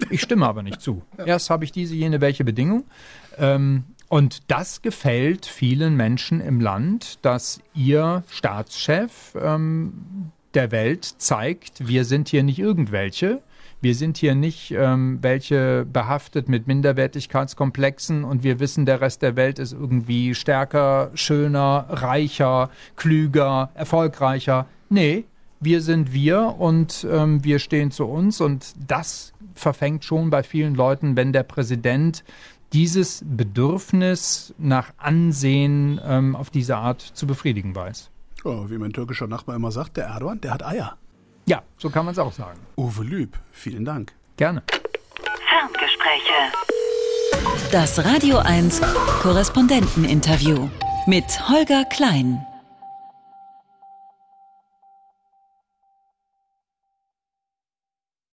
ich stimme aber nicht zu. Erst habe ich diese, jene, welche Bedingung. Ähm, und das gefällt vielen Menschen im Land, dass ihr Staatschef ähm, der Welt zeigt, wir sind hier nicht irgendwelche, wir sind hier nicht ähm, welche behaftet mit Minderwertigkeitskomplexen und wir wissen, der Rest der Welt ist irgendwie stärker, schöner, reicher, klüger, erfolgreicher. Nee, wir sind wir und ähm, wir stehen zu uns und das verfängt schon bei vielen Leuten, wenn der Präsident dieses Bedürfnis nach Ansehen ähm, auf diese Art zu befriedigen weiß. Oh, wie mein türkischer Nachbar immer sagt, der Erdogan, der hat Eier. Ja, so kann man es auch sagen. Uwe Lüb, vielen Dank. Gerne. Ferngespräche. Das Radio 1 Korrespondenteninterview mit Holger Klein.